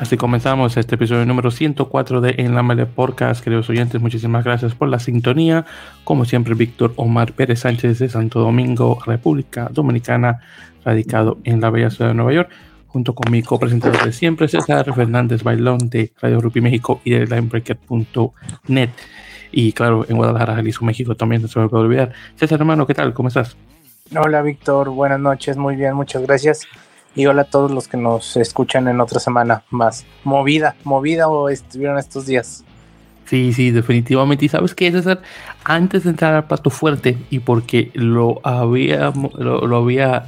Así comenzamos este episodio número 104 de En la Mele Podcast. Queridos oyentes, muchísimas gracias por la sintonía. Como siempre, Víctor Omar Pérez Sánchez de Santo Domingo, República Dominicana, radicado en la bella ciudad de Nueva York, junto con mi copresentador de siempre, César Fernández Bailón de Radio Rupi México y de Linebreaker.net. Y claro, en Guadalajara, Jalisco, México también, no se me puede olvidar. César, hermano, ¿qué tal? ¿Cómo estás? Hola, Víctor. Buenas noches. Muy bien, muchas gracias y hola a todos los que nos escuchan en otra semana más. Movida, movida o estuvieron estos días. Sí, sí, definitivamente. Y sabes qué, César, antes de entrar al plato fuerte y porque lo había, lo, había,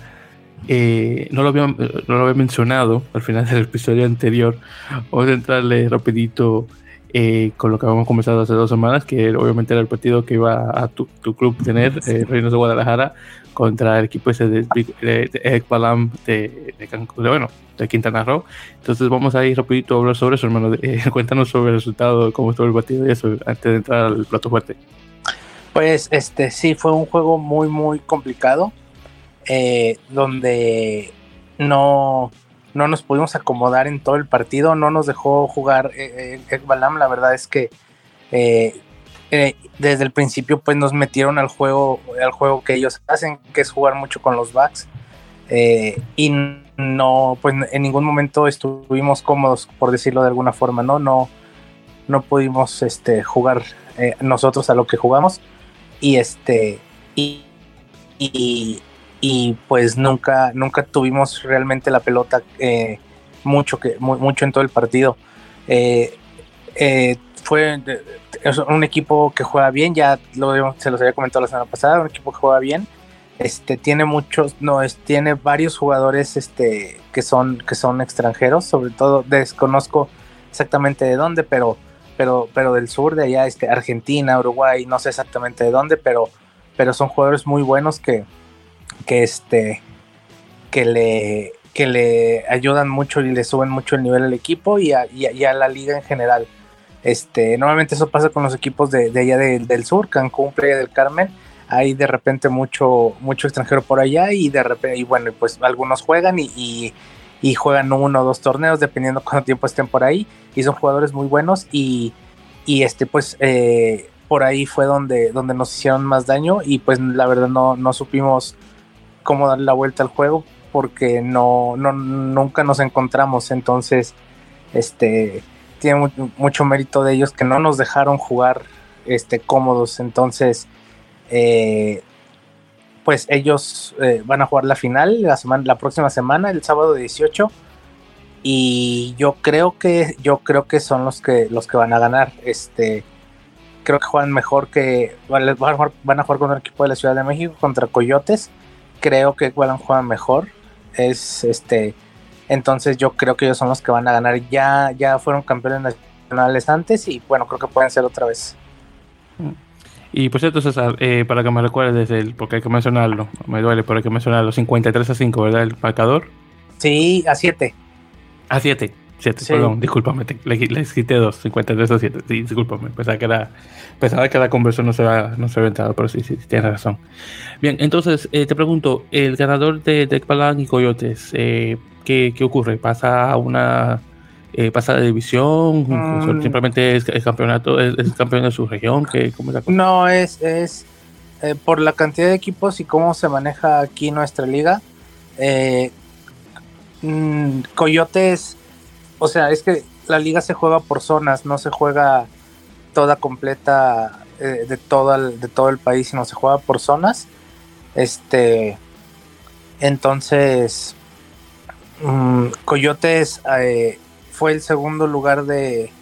eh, no, lo había no lo había mencionado al final del episodio anterior, vamos a entrarle rapidito eh, con lo que habíamos comenzado hace dos semanas, que obviamente era el partido que iba a tu, club tener, eh, Reinos de Guadalajara, contra el equipo ese de, de, Eric Balam de, de, bueno, de Quintana Roo. Entonces vamos a ir rapidito a hablar sobre eso, hermano. Eh, cuéntanos sobre el resultado, cómo estuvo el partido y eso, antes de entrar al plato fuerte. Pues este sí, fue un juego muy, muy complicado, eh, donde no, no nos pudimos acomodar en todo el partido, no nos dejó jugar eh, eh Balam, la verdad es que eh, desde el principio pues nos metieron al juego, al juego que ellos hacen, que es jugar mucho con los backs. Eh, y no, pues en ningún momento estuvimos cómodos, por decirlo de alguna forma, ¿no? No, no pudimos este, jugar eh, nosotros a lo que jugamos. Y este, y, y, pues nunca, nunca tuvimos realmente la pelota mucho, que, mucho en todo el partido. Fue un equipo que juega bien, ya lo, se los había comentado la semana pasada, un equipo que juega bien. Este, tiene muchos, no, es, tiene varios jugadores este, que, son, que son extranjeros, sobre todo desconozco exactamente de dónde, pero, pero, pero del sur de allá, este, Argentina, Uruguay, no sé exactamente de dónde, pero, pero son jugadores muy buenos que, que, este, que, le, que le ayudan mucho y le suben mucho el nivel al equipo y a la liga en general. Este, normalmente eso pasa con los equipos de, allá del sur, Cancún, Playa del Carmen. Hay de repente mucho, mucho extranjero por allá y de repente, y bueno, pues algunos juegan y, juegan uno o dos torneos, dependiendo cuánto tiempo estén por ahí. Y son jugadores muy buenos y, este, pues eh, por ahí fue donde, donde nos hicieron más daño y pues la verdad no, no supimos cómo darle la vuelta al juego porque no, no nunca nos encontramos. Entonces, este tiene mucho, mérito de ellos que no nos dejaron jugar este, cómodos. Entonces, eh, pues ellos eh, van a jugar la final la, semana, la próxima semana, el sábado 18. Y yo creo que yo creo que son los que los que van a ganar. Este creo que juegan mejor que van a jugar, con el equipo de la Ciudad de México contra Coyotes. Creo que Guadalajara juega mejor. Es este entonces yo creo que ellos son los que van a ganar. Ya, ya fueron campeones nacionales antes y bueno, creo que pueden ser otra vez. Y por cierto, César, eh, para que me recuerdes, el, porque hay que mencionarlo, me duele, pero hay que mencionarlo, 53 a 5, ¿verdad? El marcador. Sí, a 7. A 7. 7, perdón, discúlpame, le, le, quité 2, 53 a 7. Sí, discúlpame, pensaba que la, pensaba que la conversión no se había, no se había entrado, pero sí, sí, tienes razón. Bien, entonces eh, te pregunto, el ganador de Tecpalan y Coyotes, eh, ¿qué, ocurre? ¿Pasa a una eh, pasa de división? Mm. ¿Simplemente es, campeonato, es, campeón de su región? ¿Qué, no, es, es eh, por la cantidad de equipos y cómo se maneja aquí nuestra liga. Eh, mm, Coyotes, o sea, es que la liga se juega por zonas, no se juega toda completa de, todo el, de todo el país, sino se juega por zonas. Este, entonces, Mm, Coyotes eh, fue el segundo lugar de.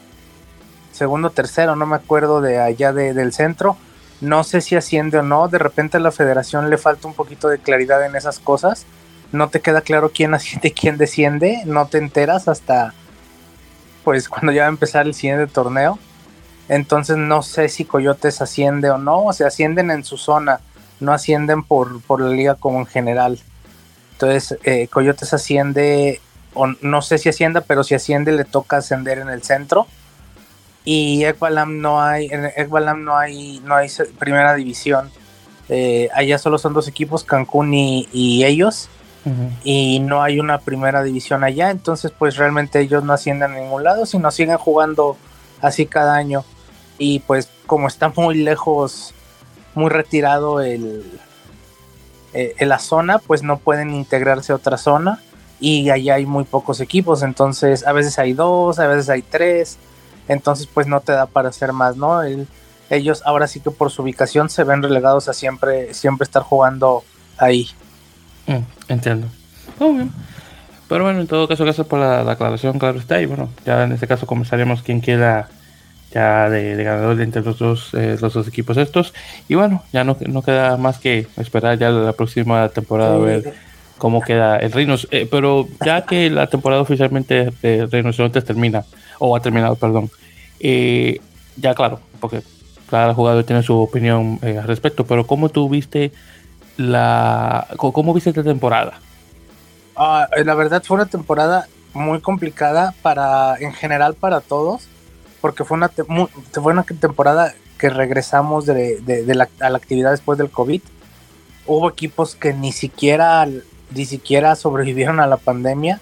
Segundo, tercero, no me acuerdo de allá del centro. No sé si asciende o no. De repente a la federación le falta un poquito de claridad en esas cosas. No te queda claro quién asciende quién desciende. No te enteras hasta pues cuando ya va a empezar el siguiente torneo. Entonces no sé si Coyotes asciende o no. O sea, ascienden en su zona. No ascienden por, por la liga como en general. Entonces, eh, Coyotes asciende, o no sé si ascienda, pero si asciende le toca ascender en el centro. Y Ekbalam no hay, en Ekbalam no hay, no hay primera división. Eh, allá solo son dos equipos, Cancún y, ellos. Y no hay una primera división allá. Entonces, pues realmente ellos no ascienden a ningún lado, sino siguen jugando así cada año. Y pues como está muy lejos, muy retirado el, eh, en la zona, pues no pueden integrarse a otra zona. Y allá hay muy pocos equipos. Entonces, a veces hay dos, a veces hay tres. Entonces, pues no te da para hacer más, ¿no? El, ellos ahora sí que por su ubicación se ven relegados a siempre, siempre estar jugando ahí. Mm, entiendo. Pero bueno, en todo caso, gracias por la, aclaración, claro está. Y bueno, ya en este caso comenzaremos quien queda ya de, ganador entre los dos, eh, los dos equipos estos. Y bueno, ya no, no queda más que esperar ya la próxima temporada a ver cómo queda el Reinos. Eh, pero ya que la temporada oficialmente de Reinos termina, o ha terminado, perdón, eh, ya claro, porque cada jugador tiene su opinión eh, al respecto, pero ¿cómo tú viste la, cómo viste esta temporada? Ah, la verdad fue una temporada muy complicada para, en general para todos, porque fue una, fue una temporada que regresamos de, la, a la actividad después del COVID. Hubo equipos que ni siquiera, ni siquiera sobrevivieron a la pandemia.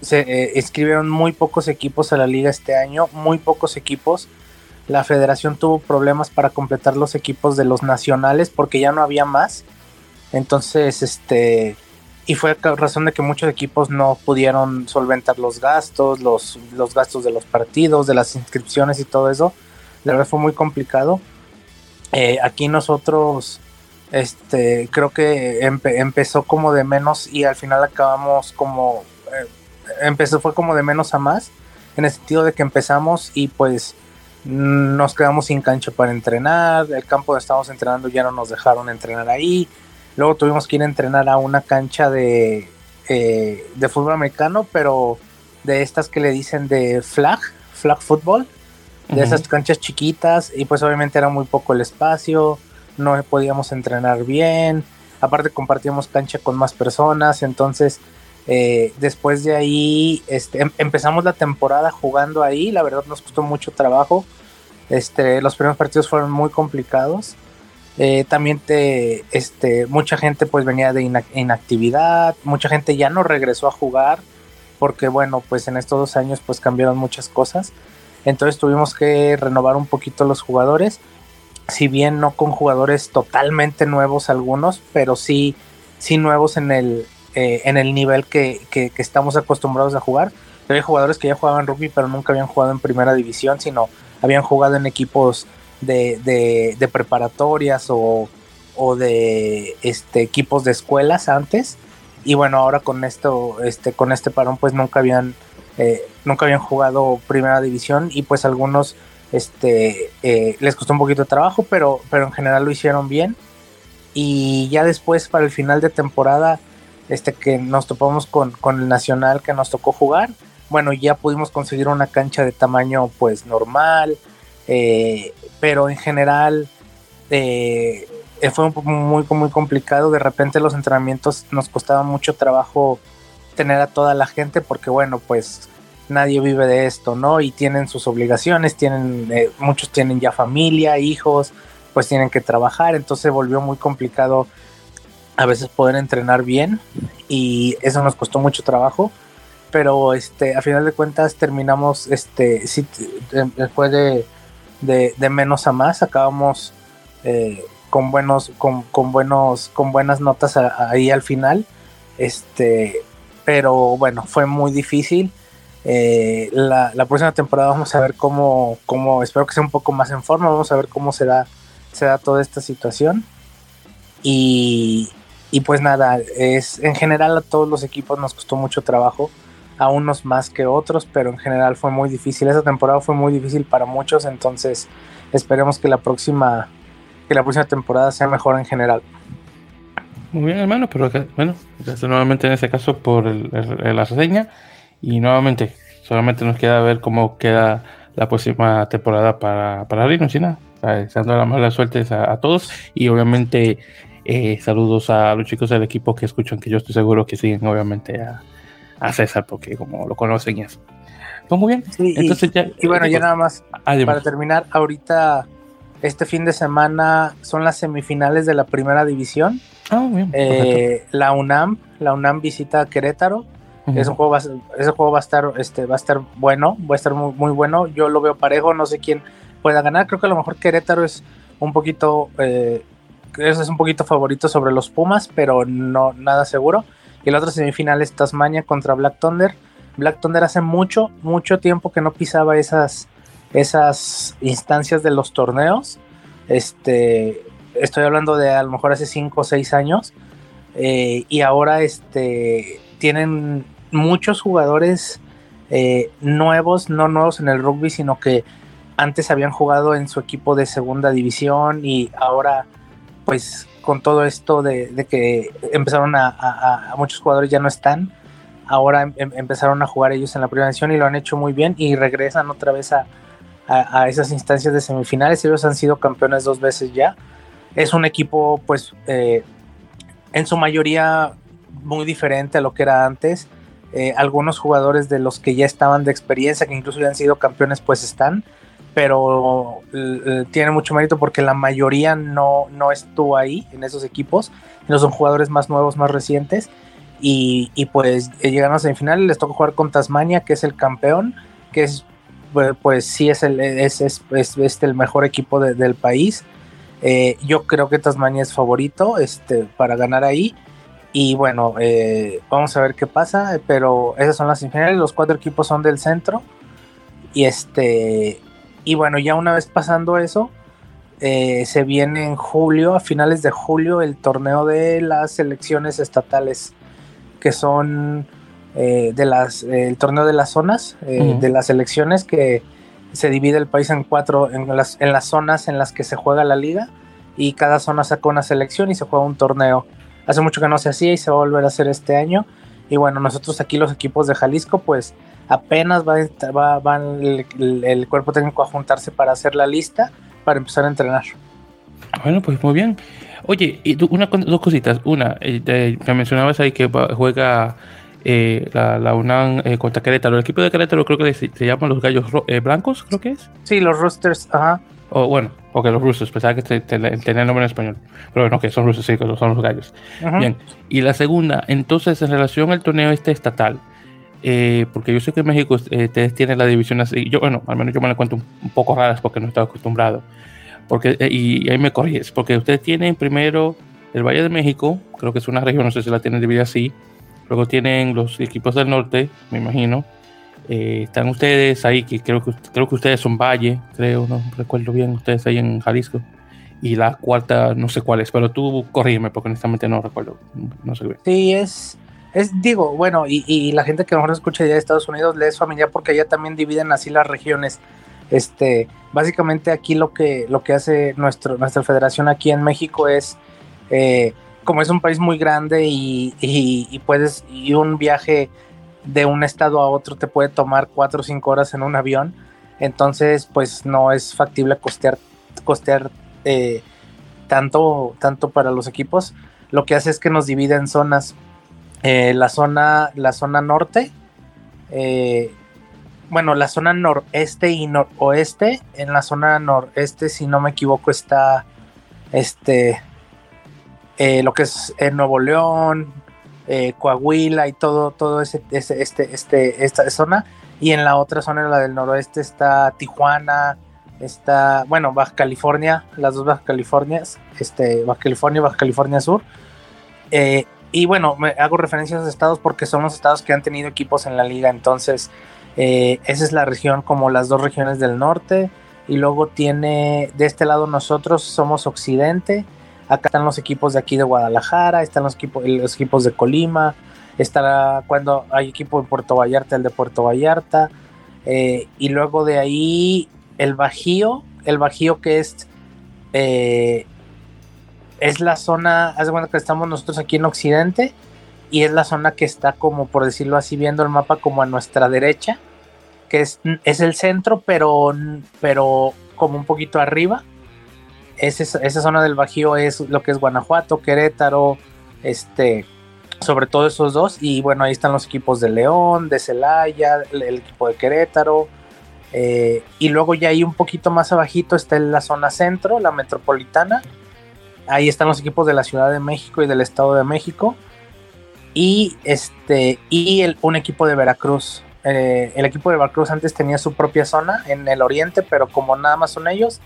Se eh, escribieron muy pocos equipos a la liga este año, muy pocos equipos la federación tuvo problemas para completar los equipos de los nacionales porque ya no había más. Entonces, este, y fue razón de que muchos equipos no pudieron solventar los gastos, los, los gastos de los partidos, de las inscripciones y todo eso. La verdad fue muy complicado. Eh, aquí nosotros, este, creo que empezó como de menos y al final acabamos como, eh, empezó, fue como de menos a más, en el sentido de que empezamos y pues nos quedamos sin cancha para entrenar, el campo donde estábamos entrenando ya no nos dejaron entrenar ahí, luego tuvimos que ir a entrenar a una cancha de, eh, de fútbol americano, pero de estas que le dicen de flag, flag football, de esas canchas chiquitas, y pues obviamente era muy poco el espacio, no podíamos entrenar bien, aparte compartíamos cancha con más personas, entonces eh, después de ahí este, em, empezamos la temporada jugando ahí, la verdad nos costó mucho trabajo. Este, los primeros partidos fueron muy complicados. Eh, también te, este, mucha gente pues venía de inactividad, mucha gente ya no regresó a jugar porque bueno, pues en estos dos años pues cambiaron muchas cosas. Entonces tuvimos que renovar un poquito los jugadores, si bien no con jugadores totalmente nuevos algunos, pero sí, sí nuevos en el, eh, en el nivel que, estamos acostumbrados a jugar. Hay jugadores que ya jugaban rugby, pero nunca habían jugado en primera división, sino habían jugado en equipos de, preparatorias o, de este, equipos de escuelas antes. Y bueno, ahora con esto, este, con este parón, pues nunca habían, eh, nunca habían jugado primera división y pues algunos este, eh, les costó un poquito de trabajo, pero, pero en general lo hicieron bien. Y ya después, para el final de temporada, este que nos topamos con, el Nacional que nos tocó jugar, bueno, ya pudimos conseguir una cancha de tamaño pues normal, eh, pero en general eh, fue muy, muy complicado, de repente los entrenamientos nos costaba mucho trabajo tener a toda la gente porque bueno, pues nadie vive de esto, ¿no? Y tienen sus obligaciones, tienen, eh, muchos tienen ya familia, hijos, pues tienen que trabajar, entonces volvió muy complicado a veces poder entrenar bien y eso nos costó mucho trabajo. Pero este a final de cuentas terminamos este sí, después de, de, menos a más acabamos eh, con buenos con, con, buenos con buenas notas ahí al final. Este pero bueno fue muy difícil. Eh, la, la, próxima temporada vamos a ver cómo, cómo espero que sea un poco más en forma vamos a ver cómo se da, se da toda esta situación. Y, y pues nada, es en general a todos los equipos nos costó mucho trabajo, a unos más que otros, pero en general fue muy difícil. Esa temporada fue muy difícil para muchos, entonces esperemos que la próxima que la próxima temporada sea mejor en general. Muy bien, hermano, pero bueno, nuevamente en ese caso por la reseña y nuevamente solamente nos queda ver cómo queda la próxima temporada para, para Rino, sin nada. Deseando las malas suertes a, a, todos y obviamente eh, saludos a los chicos del equipo que escuchan, que yo estoy seguro que siguen obviamente a, César, porque como lo conocen y pues muy bien. y, bueno, ya nada más, para terminar, ahorita este fin de semana son las semifinales de la primera división. Ah, bien. Eh, la UNAM, la UNAM visita a Querétaro. Ese juego, va, ese juego va a estar, este, va a estar bueno, va a estar muy, muy, bueno. Yo lo veo parejo, no sé quién pueda ganar. Creo que a lo mejor Querétaro es un poquito, eh, es un poquito favorito sobre los Pumas, pero no nada seguro. Y la otra semifinal es Tasmania contra Black Thunder. Black Thunder hace mucho, mucho tiempo que no pisaba esas, esas instancias de los torneos. Este, estoy hablando de a lo mejor hace 5 o 6 años. Eh, y ahora este, tienen muchos jugadores eh, nuevos, no nuevos en el rugby, sino que antes habían jugado en su equipo de segunda división y ahora pues con todo esto de, que empezaron a, muchos jugadores ya no están, ahora em, em, empezaron a jugar ellos en la primera división y lo han hecho muy bien y regresan otra vez a, esas instancias de semifinales, ellos han sido campeones dos veces ya, es un equipo pues eh, en su mayoría muy diferente a lo que era antes, eh, algunos jugadores de los que ya estaban de experiencia, que incluso han sido campeones, pues están, pero tiene mucho mérito porque la mayoría no, no estuvo ahí en esos equipos, no son jugadores más nuevos, más recientes, y, pues eh, llegaron a semifinal, les toca jugar con Tasmania, que es el campeón, que es, pues, pues sí es el, es, es, es, el mejor equipo del país. Eh, yo creo que Tasmania es favorito este, para ganar ahí. Y bueno, eh, vamos a ver qué pasa. Pero esas son las semifinales. Los cuatro equipos son del centro. Y este. Y bueno, ya una vez pasando eso, eh, se viene en julio, a finales de julio, el torneo de las elecciones estatales, que son eh, de las, el torneo de las zonas, de las elecciones que se divide el país en cuatro, en las, en las zonas en las que se juega la liga, y cada zona saca una selección y se juega un torneo hace mucho que no se hacía y se va a volver a hacer este año. Y bueno, nosotros aquí los equipos de Jalisco, pues apenas va, va, va el, cuerpo técnico a juntarse para hacer la lista, para empezar a entrenar. Bueno, pues muy bien. Oye, y una, dos cositas. Una, eh, me mencionabas ahí que juega eh, la, la, UNAM eh, contra Querétaro. El equipo de Querétaro creo que se, se llaman los Gallos Blancos, creo que es. Sí, los Roosters, ajá. O bueno, porque los rusos, pensaba que tenía el nombre en español. Pero bueno, que son rusos, sí, que son los gallos. Bien. Y la segunda, entonces, en relación al torneo este estatal, eh, porque yo sé que en México eh, ustedes tienen la división así. Yo, bueno, al menos yo me la cuento un, poco raras porque no estaba acostumbrado. Porque, eh, y, ahí me corriges, porque ustedes tienen primero el Valle de México, creo que es una región, no sé si la tienen dividida así. Luego tienen los equipos del norte, me imagino eh, están ustedes ahí, que creo que creo que ustedes son Valle, creo, no recuerdo bien, ustedes ahí en Jalisco. Y la cuarta, no sé cuál es, pero tú corrígeme porque honestamente no recuerdo, no sé bien. Sí, es, es digo, bueno, y, la gente que a lo escucha ya de Estados Unidos le es familiar porque allá también dividen así las regiones. Este, básicamente aquí lo que, lo que hace nuestro, nuestra federación aquí en México es, eh, como es un país muy grande y, y puedes, y un viaje de un estado a otro te puede tomar cuatro o cinco horas en un avión. Entonces, pues no es factible costear, costear eh, tanto, tanto para los equipos. Lo que hace es que nos divide en zonas. Eh, la zona, la zona norte, eh, bueno, la zona noreste y noroeste. En la zona noreste, si no me equivoco, está este lo que es Nuevo León, eh, Coahuila y todo, todo ese, este, este, esta zona. Y en la otra zona, la del noroeste, está Tijuana, está, bueno, Baja California, las dos Baja Californias, este, Baja California Baja California Sur. Eh, y bueno, me hago referencia a esos estados porque son los estados que han tenido equipos en la liga. Entonces, eh, esa es la región como las dos regiones del norte. Y luego tiene, de este lado nosotros somos occidente Acá están los equipos de aquí de Guadalajara, están los equipos, los equipos de Colima, estará cuando hay equipo de Puerto Vallarta, el de Puerto Vallarta. Eh, y luego de ahí el Bajío, el Bajío que es, eh, es la zona, haz de cuenta que estamos nosotros aquí en Occidente y es la zona que está como por decirlo así viendo el mapa como a nuestra derecha, que es, es el centro pero, pero como un poquito arriba esa zona del Bajío es lo que es Guanajuato, Querétaro, este, sobre todo esos dos. Y bueno, ahí están los equipos de León, de Celaya, el, equipo de Querétaro. Eh, y luego ya ahí un poquito más abajito está la zona centro, la metropolitana. Ahí están los equipos de la Ciudad de México y del Estado de México. Y este y un equipo de Veracruz. Eh, el equipo de Veracruz antes tenía su propia zona en el oriente, pero como nada más son ellos,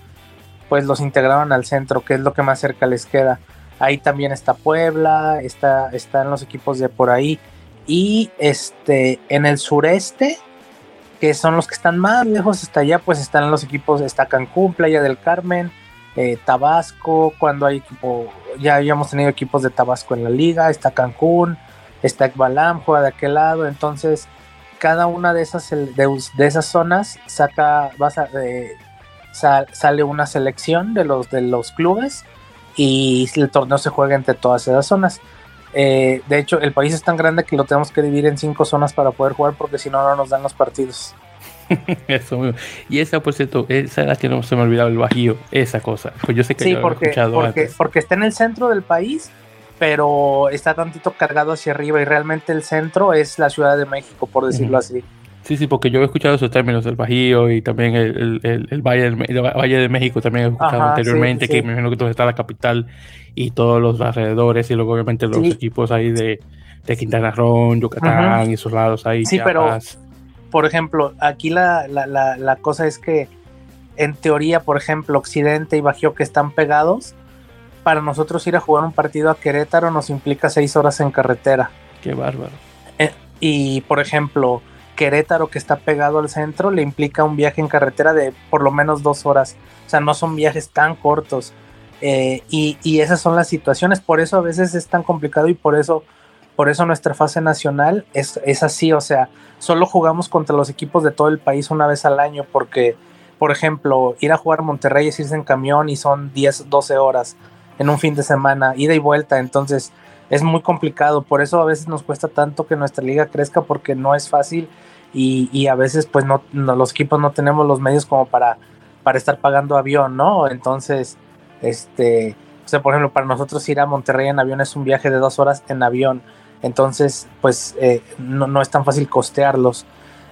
pues los integraron al centro, que es lo que más cerca les queda. Ahí también está Puebla, está, están los equipos de por ahí. Y este, en el sureste, que son los que están más lejos hasta allá, pues están los equipos, está Cancún, Playa del Carmen, eh, Tabasco, cuando hay equipo, ya habíamos tenido equipos de Tabasco en la liga, está Cancún, está Ekbalam, juega de aquel lado, entonces cada una de esas, de, esas zonas saca, vas a, eh, sale una selección de los, de los clubes y el torneo se juega entre todas esas zonas. Eh, de hecho, el país es tan grande que lo tenemos que dividir en cinco zonas para poder jugar porque si no, no nos dan los partidos. Eso mismo. Y esa, por cierto, esa era que no se me olvidaba el Bajío, esa cosa. Pues yo sé que sí, porque, porque, porque está en el centro del país, pero está tantito cargado hacia arriba y realmente el centro es la Ciudad de México, por decirlo así. Sí, sí, porque yo he escuchado esos términos del Bajío y también el, el, el, Valle, del, Valle de México también he escuchado anteriormente, que me imagino que está la capital y todos los alrededores y luego obviamente los equipos ahí de, de Quintana Roo, Yucatán y esos lados ahí. Sí, pero por ejemplo, aquí la, la, la, la, cosa es que en teoría, por ejemplo, Occidente y Bajío que están pegados, para nosotros ir a jugar un partido a Querétaro nos implica seis horas en carretera. Qué bárbaro. Eh, y por ejemplo, Querétaro, que está pegado al centro, le implica un viaje en carretera de por lo menos dos horas. O sea, no son viajes tan cortos. Eh, y, esas son las situaciones. Por eso a veces es tan complicado y por eso, por eso nuestra fase nacional es, es así. O sea, solo jugamos contra los equipos de todo el país una vez al año porque, por ejemplo, ir a jugar a Monterrey es irse en camión y son 10, 12 horas en un fin de semana, ida y vuelta. Entonces es muy complicado. Por eso a veces nos cuesta tanto que nuestra liga crezca porque no es fácil y, a veces pues no, los equipos no tenemos los medios como para, para estar pagando avión, ¿no? Entonces, este, o sea, por ejemplo, para nosotros ir a Monterrey en avión es un viaje de dos horas en avión, entonces pues eh, no, no es tan fácil costearlos.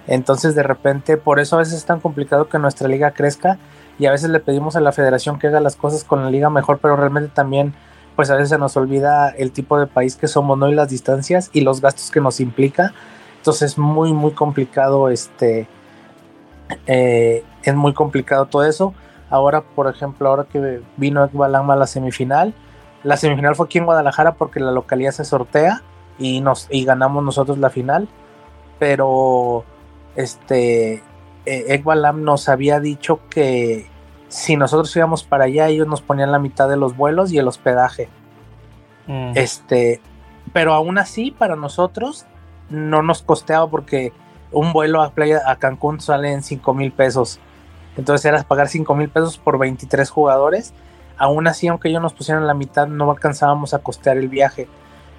Entonces de repente, por eso a veces es tan complicado que nuestra liga crezca y a veces le pedimos a la federación que haga las cosas con la liga mejor, pero realmente también pues a veces se nos olvida el tipo de país que somos, ¿no? Y las distancias y los gastos que nos implica entonces es muy, muy complicado este... Eh, es muy complicado todo eso. Ahora, por ejemplo, ahora que vino Ekbalam a la semifinal, la semifinal fue aquí en Guadalajara porque la localidad se sortea y nos y ganamos nosotros la final. Pero este eh, nos había dicho que si nosotros íbamos para allá, ellos nos ponían la mitad de los vuelos y el hospedaje. Mm. Este, pero aún así, para nosotros no nos costeaba porque un vuelo a playa a Cancún sale en 5 mil pesos. Entonces era pagar 5 mil pesos por 23 jugadores. Aún así, aunque ellos nos pusieran la mitad, no alcanzábamos a costear el viaje.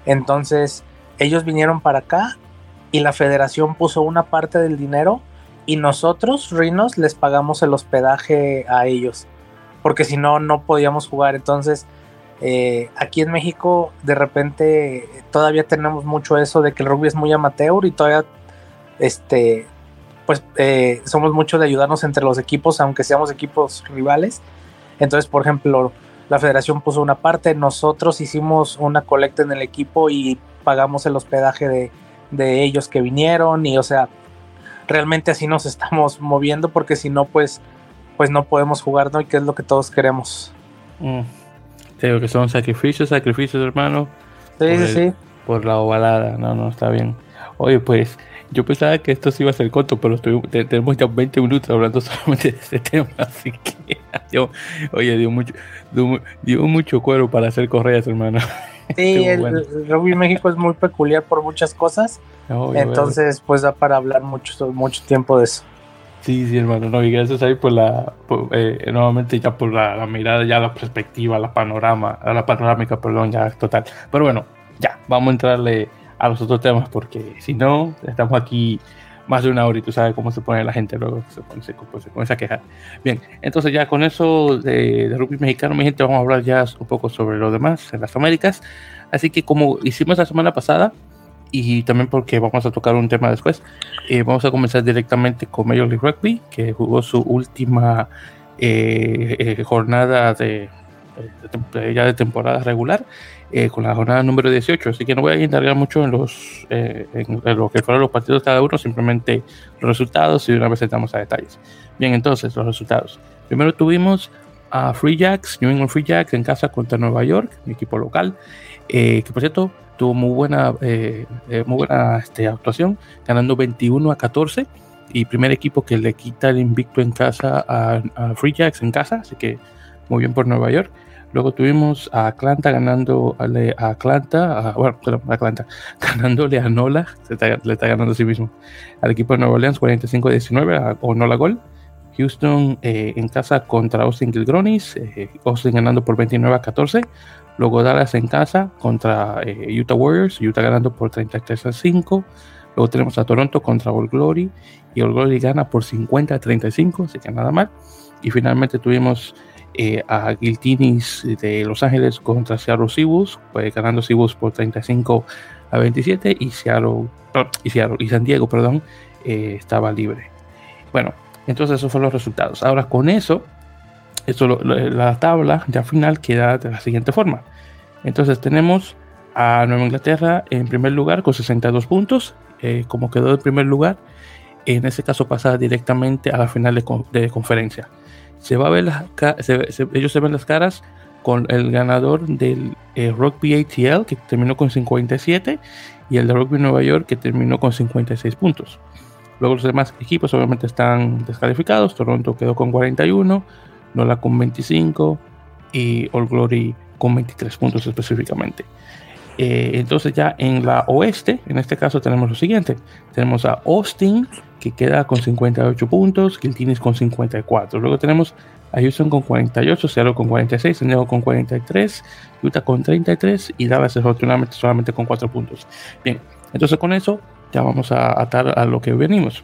Entonces ellos vinieron para acá y la federación puso una parte del dinero y nosotros, Rinos, les pagamos el hospedaje a ellos. Porque si no, no podíamos jugar. Entonces eh, aquí en México de repente todavía tenemos mucho eso de que el rugby es muy amateur y todavía este pues eh, somos mucho de ayudarnos entre los equipos aunque seamos equipos rivales entonces por ejemplo la federación puso una parte nosotros hicimos una colecta en el equipo y pagamos el hospedaje de, de ellos que vinieron y o sea realmente así nos estamos moviendo porque si no pues pues no podemos jugar no y que es lo que todos queremos mm que son sacrificios, sacrificios, hermano. Sí, por sí, Por la ovalada, no, no, está bien. Oye, pues yo pensaba que esto sí iba a ser corto, pero tenemos ya 20 minutos hablando solamente de este tema, así que oye, dio mucho, dio, mucho cuero para hacer correas, hermano. Sí, el, rugby México es muy peculiar por muchas cosas, entonces pues da para hablar mucho, mucho tiempo de eso. Sí, sí, hermano, no, y gracias ahí por la, eh, nuevamente ya por la, mirada, ya la perspectiva, la panorama, la panorámica, perdón, ya total. Pero bueno, ya, vamos a entrarle a los otros temas porque si no, estamos aquí más de una hora y tú sabes cómo se pone la gente luego, se, pone, se, se comienza a quejar. Bien, entonces ya con eso de, de rugby mexicano, mi gente, vamos a hablar ya un poco sobre lo demás en las Américas. Así que como hicimos la semana pasada, y también porque vamos a tocar un tema después. Eh, vamos a comenzar directamente con Major League Rugby, que jugó su última eh, eh, jornada de, ya de temporada regular, con la jornada número 18. Así que no voy a indagar mucho en, los, en, lo que fueron los partidos cada uno, simplemente los resultados y una vez entramos a detalles. Bien, entonces, los resultados. Primero tuvimos a Free Jacks, New England Free Jacks en casa contra Nueva York, mi equipo local, que por cierto tuvo muy buena, eh, eh, muy buena este, actuación, ganando 21 a 14 y primer equipo que le quita el invicto en casa a, Free Jacks en casa, así que muy bien por Nueva York. Luego tuvimos a Atlanta ganando a, Atlanta, bueno, Atlanta, ganándole a Nola, le está ganando a sí mismo, al equipo de Nueva Orleans 45-19 o Nola Gol. Houston eh, en casa contra Austin Gilgronis, Austin ganando por 29 a 14. Luego Dallas en casa contra eh, Utah Warriors, Utah ganando por 33 a 5. Luego tenemos a Toronto contra All Glory y All Glory gana por 50 a 35, así que nada mal. Y finalmente tuvimos eh, a Giltinis de Los Ángeles contra Seattle Seabulls, pues ganando Seabulls por 35 a 27 y Seattle, y, San Diego, perdón, eh, estaba libre. Bueno, entonces esos fueron los resultados. Ahora con eso esto, la tabla ya final queda de la siguiente forma. Entonces tenemos a Nueva Inglaterra en primer lugar con 62 puntos. Eh, como quedó en primer lugar, en ese caso pasa directamente a la final de, conferencia. Se va a ver ellos se ven las caras con el ganador del eh, Rugby ATL que terminó con 57 y el de Rugby Nueva York que terminó con 56 puntos. Luego los demás equipos obviamente están descalificados. Toronto quedó con 41, Nola con 25 y All Glory con 23 puntos específicamente. Eh, entonces ya en la oeste, en este caso tenemos lo siguiente. Tenemos a Austin, que queda con 58 puntos, Kiltinis con 54. Luego tenemos a Houston con 48, Seattle con 46, San Diego con 43, Utah con 33 y Dallas desafortunadamente solamente con 4 puntos. Bien, entonces con eso ya vamos a atar a lo que venimos.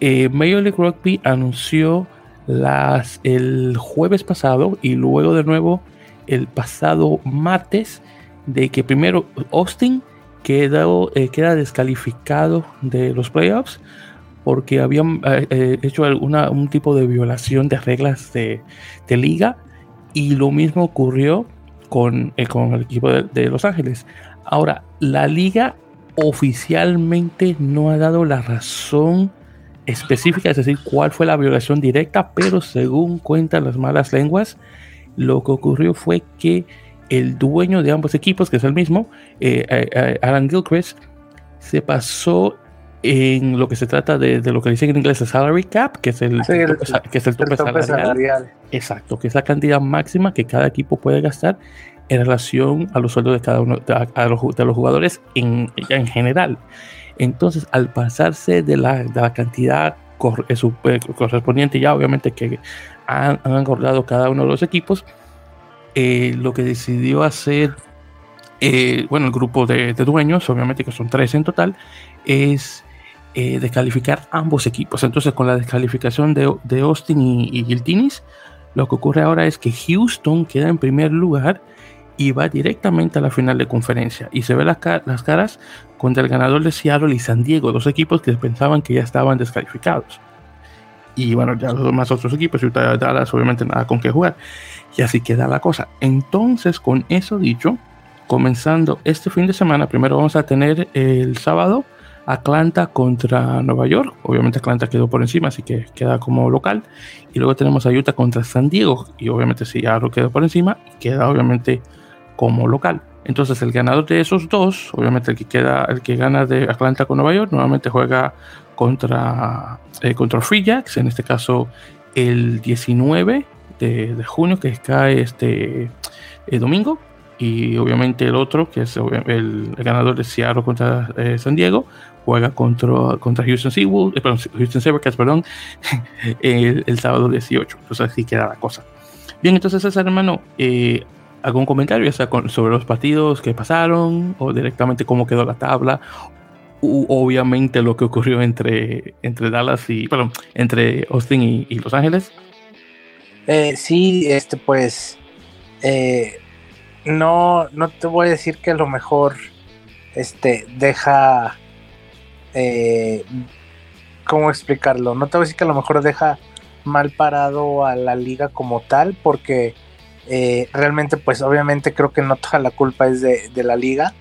Eh, Major League Rugby anunció las, el jueves pasado y luego de nuevo el pasado martes de que primero Austin quedó, eh, queda descalificado de los playoffs porque habían eh, eh, hecho alguna, un tipo de violación de reglas de, liga y lo mismo ocurrió con, con el equipo de, de Los Ángeles. Ahora, la liga oficialmente no ha dado la razón específica, es decir, cuál fue la violación directa, pero según cuentan las malas lenguas, lo que ocurrió fue que el dueño de ambos equipos, que es el mismo, eh, eh, eh, Alan Gilchrist, se pasó en lo que se trata de, lo que dicen en inglés el salary cap, que es el, que es el tope, salarial. Exacto, que es la cantidad máxima que cada equipo puede gastar en relación a los sueldos de cada uno de, los, de los, jugadores en, en general. Entonces, al pasarse de la, de la cantidad eh, correspondiente, ya obviamente que han, acordado cada uno de los equipos, eh, lo que decidió hacer, bueno, el grupo de, dueños, obviamente que son tres en total, es descalificar ambos equipos. Entonces, con la descalificación de, de Austin y, y Giltinis, lo que ocurre ahora es que Houston queda en primer lugar y va directamente a la final de conferencia. Y se ve las, las caras contra el ganador de Seattle y San Diego, dos equipos que pensaban que ya estaban descalificados. Y bueno, ya los demás otros equipos, y Dallas, obviamente nada con qué jugar. Y así queda la cosa. Entonces, con eso dicho, comenzando este fin de semana, primero vamos a tener el sábado Atlanta contra Nueva York. Obviamente Atlanta quedó por encima, así que queda como local. Y luego tenemos a Utah contra San Diego. Y obviamente si lo quedó por encima, queda obviamente como local. Entonces el ganador de esos dos, obviamente el que queda, el que gana de Atlanta con Nueva York, nuevamente juega contra, eh, contra Free Jacks, en este caso el 19 de, junio, que cae este el domingo. Y obviamente el otro, que es el, ganador de Seattle contra eh, San Diego, juega contra, contra Houston Seawolves, eh, perdón, Houston Sabercats, perdón, el, el, sábado 18. Entonces así queda la cosa. Bien, entonces César, hermano, eh, algún comentario, ya sea sobre los partidos que pasaron o directamente cómo quedó la tabla. Obviamente lo que ocurrió entre, entre Dallas y, perdón, entre Austin y, Los Ángeles. Eh, sí, este pues eh, no, no te voy a decir que a lo mejor este, deja, eh, ¿cómo explicarlo? No te voy a decir que a lo mejor deja mal parado a la liga como tal, porque eh, realmente, pues obviamente creo que no toda la culpa es de, la liga,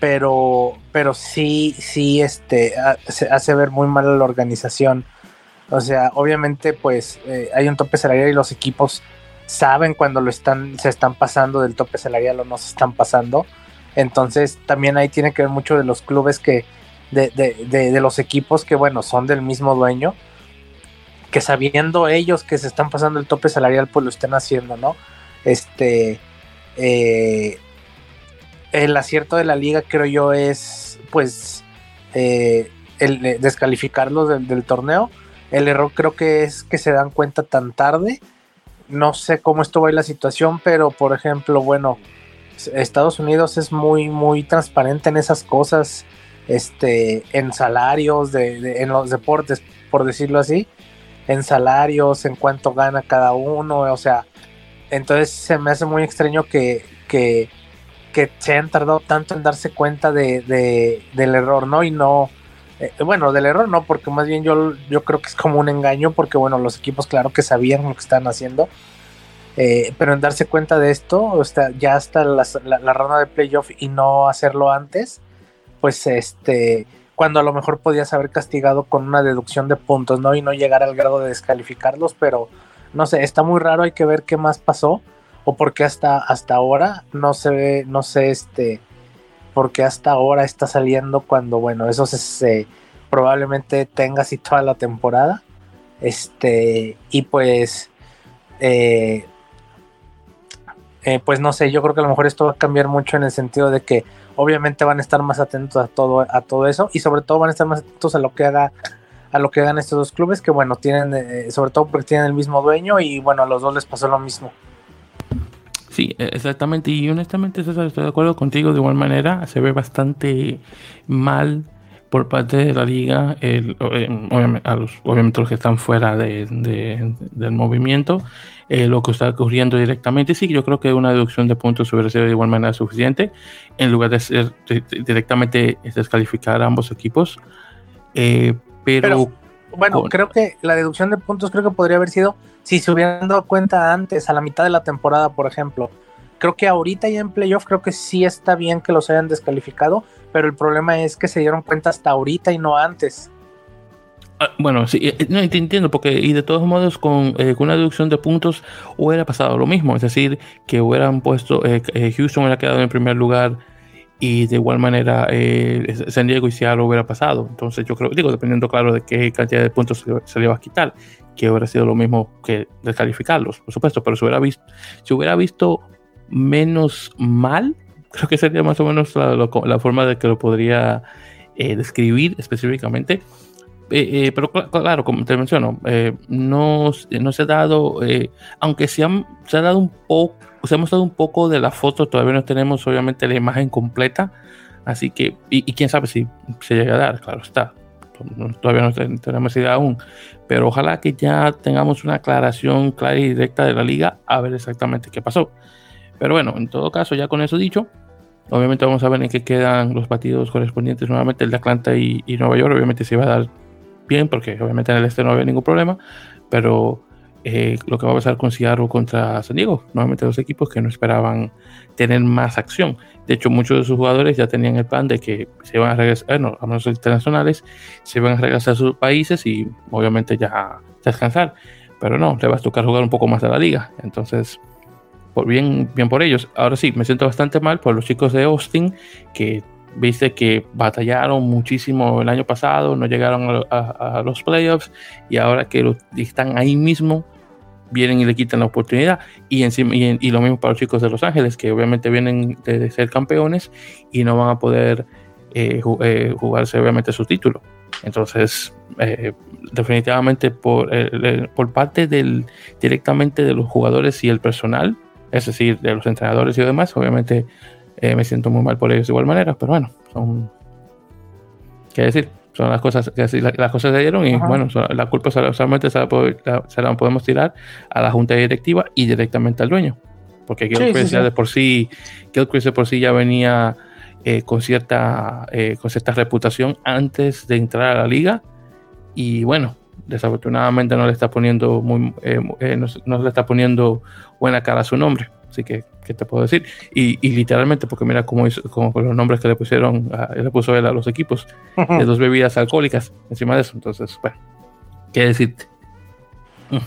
pero, pero sí, sí, este, se hace ver muy mal a la organización. O sea, obviamente, pues eh, hay un tope salarial y los equipos saben cuando lo están, se están pasando del tope salarial o no se están pasando. Entonces, también ahí tiene que ver mucho de los clubes que, de, de, de los equipos que, bueno, son del mismo dueño que sabiendo ellos que se están pasando el tope salarial, pues lo estén haciendo, ¿no? Este, eh, el acierto de la liga creo yo es, pues, eh, el descalificarlos del, torneo. El error creo que es que se dan cuenta tan tarde. No sé cómo esto va a la situación, pero por ejemplo, bueno, Estados Unidos es muy, muy transparente en esas cosas, este, en salarios, de, en los deportes, por decirlo así en salarios, en cuánto gana cada uno, o sea, entonces se me hace muy extraño que, que, que se hayan tardado tanto en darse cuenta de, del error, ¿no? Y no, eh, bueno, del error no, porque más bien yo, yo creo que es como un engaño, porque bueno, los equipos claro que sabían lo que estaban haciendo, eh, pero en darse cuenta de esto, o sea, ya hasta la, la, la ronda de playoff y no hacerlo antes, pues este cuando a lo mejor podías haber castigado con una deducción de puntos, ¿no? Y no llegar al grado de descalificarlos, pero no sé, está muy raro, hay que ver qué más pasó o por qué hasta, hasta ahora no se ve, no sé, este, por qué hasta ahora está saliendo cuando, bueno, eso se, probablemente tenga así toda la temporada. Este, y pues, eh, eh, pues no sé, yo creo que a lo mejor esto va a cambiar mucho en el sentido de que obviamente van a estar más atentos a todo, a todo eso y sobre todo van a estar más atentos a lo que haga a lo que hagan estos dos clubes que bueno tienen eh, sobre todo porque tienen el mismo dueño y bueno a los dos les pasó lo mismo Sí, e, exactamente. Y honestamente, estoy de acuerdo contigo. De igual manera, se ve bastante mal por parte de la liga, el, eh, obviamente, a los, obviamente los que están fuera de, del movimiento, eh, lo que está ocurriendo directamente. Sí, yo creo que una deducción de puntos hubiera sido de igual manera suficiente, en lugar de ser directamente descalificar a ambos equipos. Eh, pero, bueno, creo que la deducción de puntos creo que podría haber sido si se hubieran dado cuenta antes, a la mitad de la temporada, por ejemplo. Creo que ahorita ya en playoff creo que sí está bien que los hayan descalificado, pero el problema es que se dieron cuenta hasta ahorita y no antes. Ah, bueno, sí, eh, no te entiendo, porque y de todos modos con, eh, una deducción de puntos hubiera pasado lo mismo, es decir, que hubieran puesto, eh, Houston hubiera quedado en primer lugar y de igual manera San Diego y Seattle hubiera pasado. Entonces yo creo, digo, dependiendo claro de qué cantidad de puntos se, le va a quitar, que hubiera sido lo mismo que descalificarlos, por supuesto, pero si hubiera visto, si hubiera visto menos mal, creo que sería más o menos la, forma de que lo podría describir específicamente eh, eh, pero claro, como te menciono, eh, no, no, se ha dado, aunque se, se, ha dado un poco, se hemos dado un poco de la foto, todavía no tenemos obviamente la imagen completa, así que, y, quién sabe si se llega a dar, claro está, todavía no tenemos idea aún, pero ojalá que ya tengamos una aclaración clara y directa de la liga a ver exactamente qué pasó. Pero bueno, en todo caso, ya con eso dicho, obviamente vamos a ver en qué quedan los partidos correspondientes nuevamente, el de Atlanta y, y Nueva York, obviamente se va a dar bien, porque obviamente en el este no había ningún problema, pero eh, lo que va a pasar con Seattle contra San Diego, nuevamente dos equipos que no esperaban tener más acción. De hecho, muchos de sus jugadores ya tenían el plan de que se iban a regresar, bueno, a los internacionales, se iban a regresar a sus países y obviamente ya descansar. Pero no, le va a tocar jugar un poco más de la liga. Entonces, por bien, bien por ellos. Ahora sí, me siento bastante mal por los chicos de Austin que Viste que batallaron muchísimo el año pasado, no llegaron a, los playoffs y ahora que están ahí mismo, vienen y le quitan la oportunidad. Y, encima, y, lo mismo para los chicos de Los Ángeles, que obviamente vienen de, ser campeones y no van a poder eh, eh, jugarse obviamente su título. Entonces, eh, definitivamente por, por parte del directamente de los jugadores y el personal, es decir, de los entrenadores y demás, obviamente eh, me siento muy mal por ellos de igual manera, pero bueno, son. ¿Qué decir? Son las cosas que las cosas se dieron y bueno, la culpa solamente se la, podemos tirar a la junta directiva y directamente al dueño. Porque Gilchrist ya de por sí, Gilchrist de por sí ya venía eh, con, cierta, eh, con cierta reputación antes de entrar a la liga. Y bueno, desafortunadamente no le está poniendo muy, no, le está poniendo buena cara a su nombre. Así que, ¿qué te puedo decir? Y, literalmente, porque mira cómo, hizo, con los nombres que le pusieron, le puso él a los equipos, de dos bebidas alcohólicas encima de eso. Entonces, bueno, ¿qué decirte? Mm.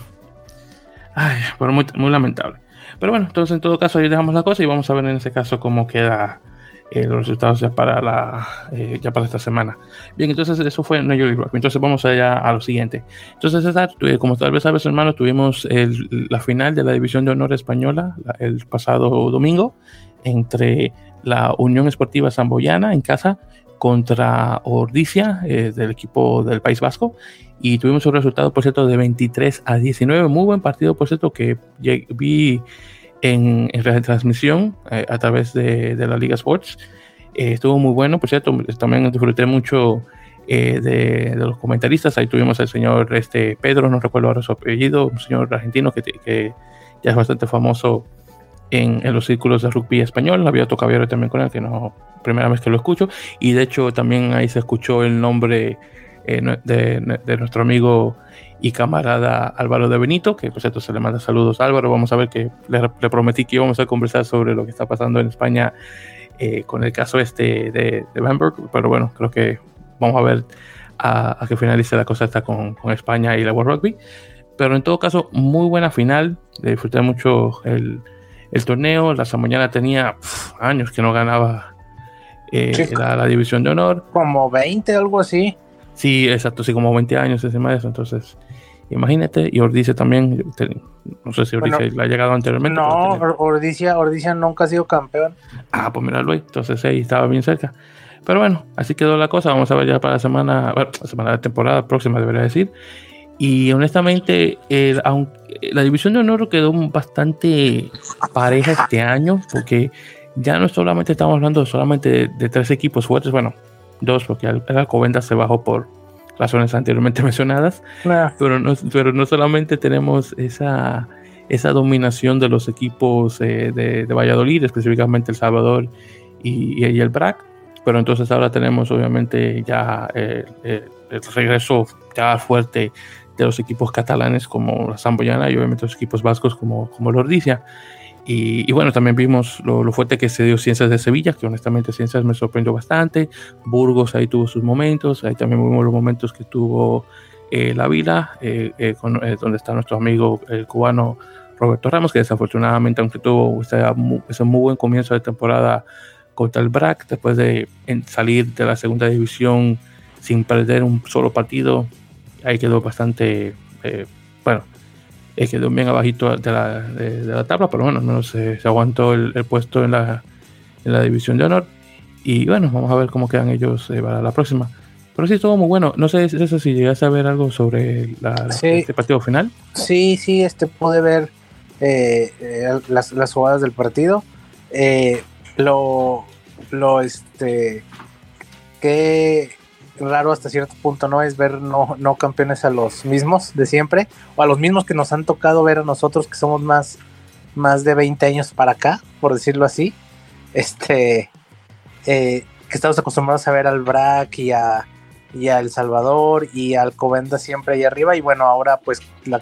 Ay, pero muy, muy lamentable. Pero bueno, entonces en todo caso ahí dejamos la cosa y vamos a ver en ese caso cómo queda eh, los resultados ya para la eh, ya para esta semana. Bien, entonces eso fue New York Rock. Entonces vamos allá a lo siguiente. Entonces César, como tal vez sabes hermano, tuvimos la final de la División de Honor Española el pasado domingo entre la Unión Esportiva Zamboyana en casa contra Ordicia eh, del equipo del País Vasco y tuvimos un resultado, por cierto, de 23 a 19. Muy buen partido, por cierto, que vi en, en retransmisión eh, a través de, la Liga Sports. Eh, estuvo muy bueno, por cierto, también disfruté mucho de, de, los comentaristas. Ahí tuvimos al señor este, Pedro, no recuerdo ahora su apellido, un señor argentino que, que ya es bastante famoso en, en, los círculos de rugby español. Había tocado también con él, que no, primera vez que lo escucho. Y de hecho también ahí se escuchó el nombre eh, de, de, nuestro amigo y camarada Álvaro de Benito, que por cierto se le manda saludos Álvaro. Vamos a ver que le, prometí que íbamos a conversar sobre lo que está pasando en España eh, con el caso este de, de Bamberg. Pero bueno, creo que vamos a ver a, a que finalice la cosa esta con, con España y la World Rugby. Pero en todo caso, muy buena final. Disfruté mucho el, el torneo. La mañana tenía años que no ganaba eh, la, división de honor. Como 20, algo así. Sí, exacto, sí, como 20 años encima de eso. Entonces, imagínate. Y Ordice también, no sé si Ordice le ha llegado anteriormente. No, Ordicia, nunca ha sido campeón. Ah, pues mira, Luis, entonces ahí estaba bien cerca. Pero bueno, así quedó la cosa. Vamos a ver ya para la semana, bueno, la semana de temporada próxima, debería decir. Y honestamente, aunque, la división de honor quedó bastante pareja este año, porque ya no solamente estamos hablando solamente de, tres equipos fuertes, bueno, dos, porque el, Alcobendas se bajó por razones anteriormente mencionadas, pero, no, pero no solamente tenemos esa, esa dominación de los equipos eh, de, de, Valladolid, específicamente El Salvador y, y, el BRAC, pero entonces ahora tenemos obviamente ya eh, eh, el regreso ya fuerte de los equipos catalanes como la Zamboyana y obviamente los equipos vascos como, como Lordicia. Y, bueno, también vimos lo, fuerte que se dio Ciencias de Sevilla, que honestamente Ciencias me sorprendió bastante. Burgos ahí tuvo sus momentos, ahí también vimos los momentos que tuvo eh, La Vila, eh, eh, donde está nuestro amigo el cubano Roberto Ramos, que desafortunadamente, aunque tuvo ese muy buen comienzo de temporada contra el BRAC, después de salir de la segunda división sin perder un solo partido, ahí quedó bastante, eh, eh, quedó bien abajito de la, de, de la, tabla, pero bueno, al menos se, se aguantó el, el, puesto en la, en la división de honor. Y bueno, vamos a ver cómo quedan ellos eh, para la próxima. Pero sí, estuvo muy bueno. No sé eso, si llegaste a ver algo sobre la, sí. este partido final. Sí, sí, este pude ver eh, eh, las, las, jugadas del partido. Eh, lo, lo, este, que raro hasta cierto punto, ¿no? Es ver no, no campeones a los mismos de siempre, o a los mismos que nos han tocado ver a nosotros que somos más, más de 20 años para acá, por decirlo así. Este, eh, que estamos acostumbrados a ver al BRAC y a, y a El Salvador y al Covenda siempre ahí arriba, y bueno, ahora pues la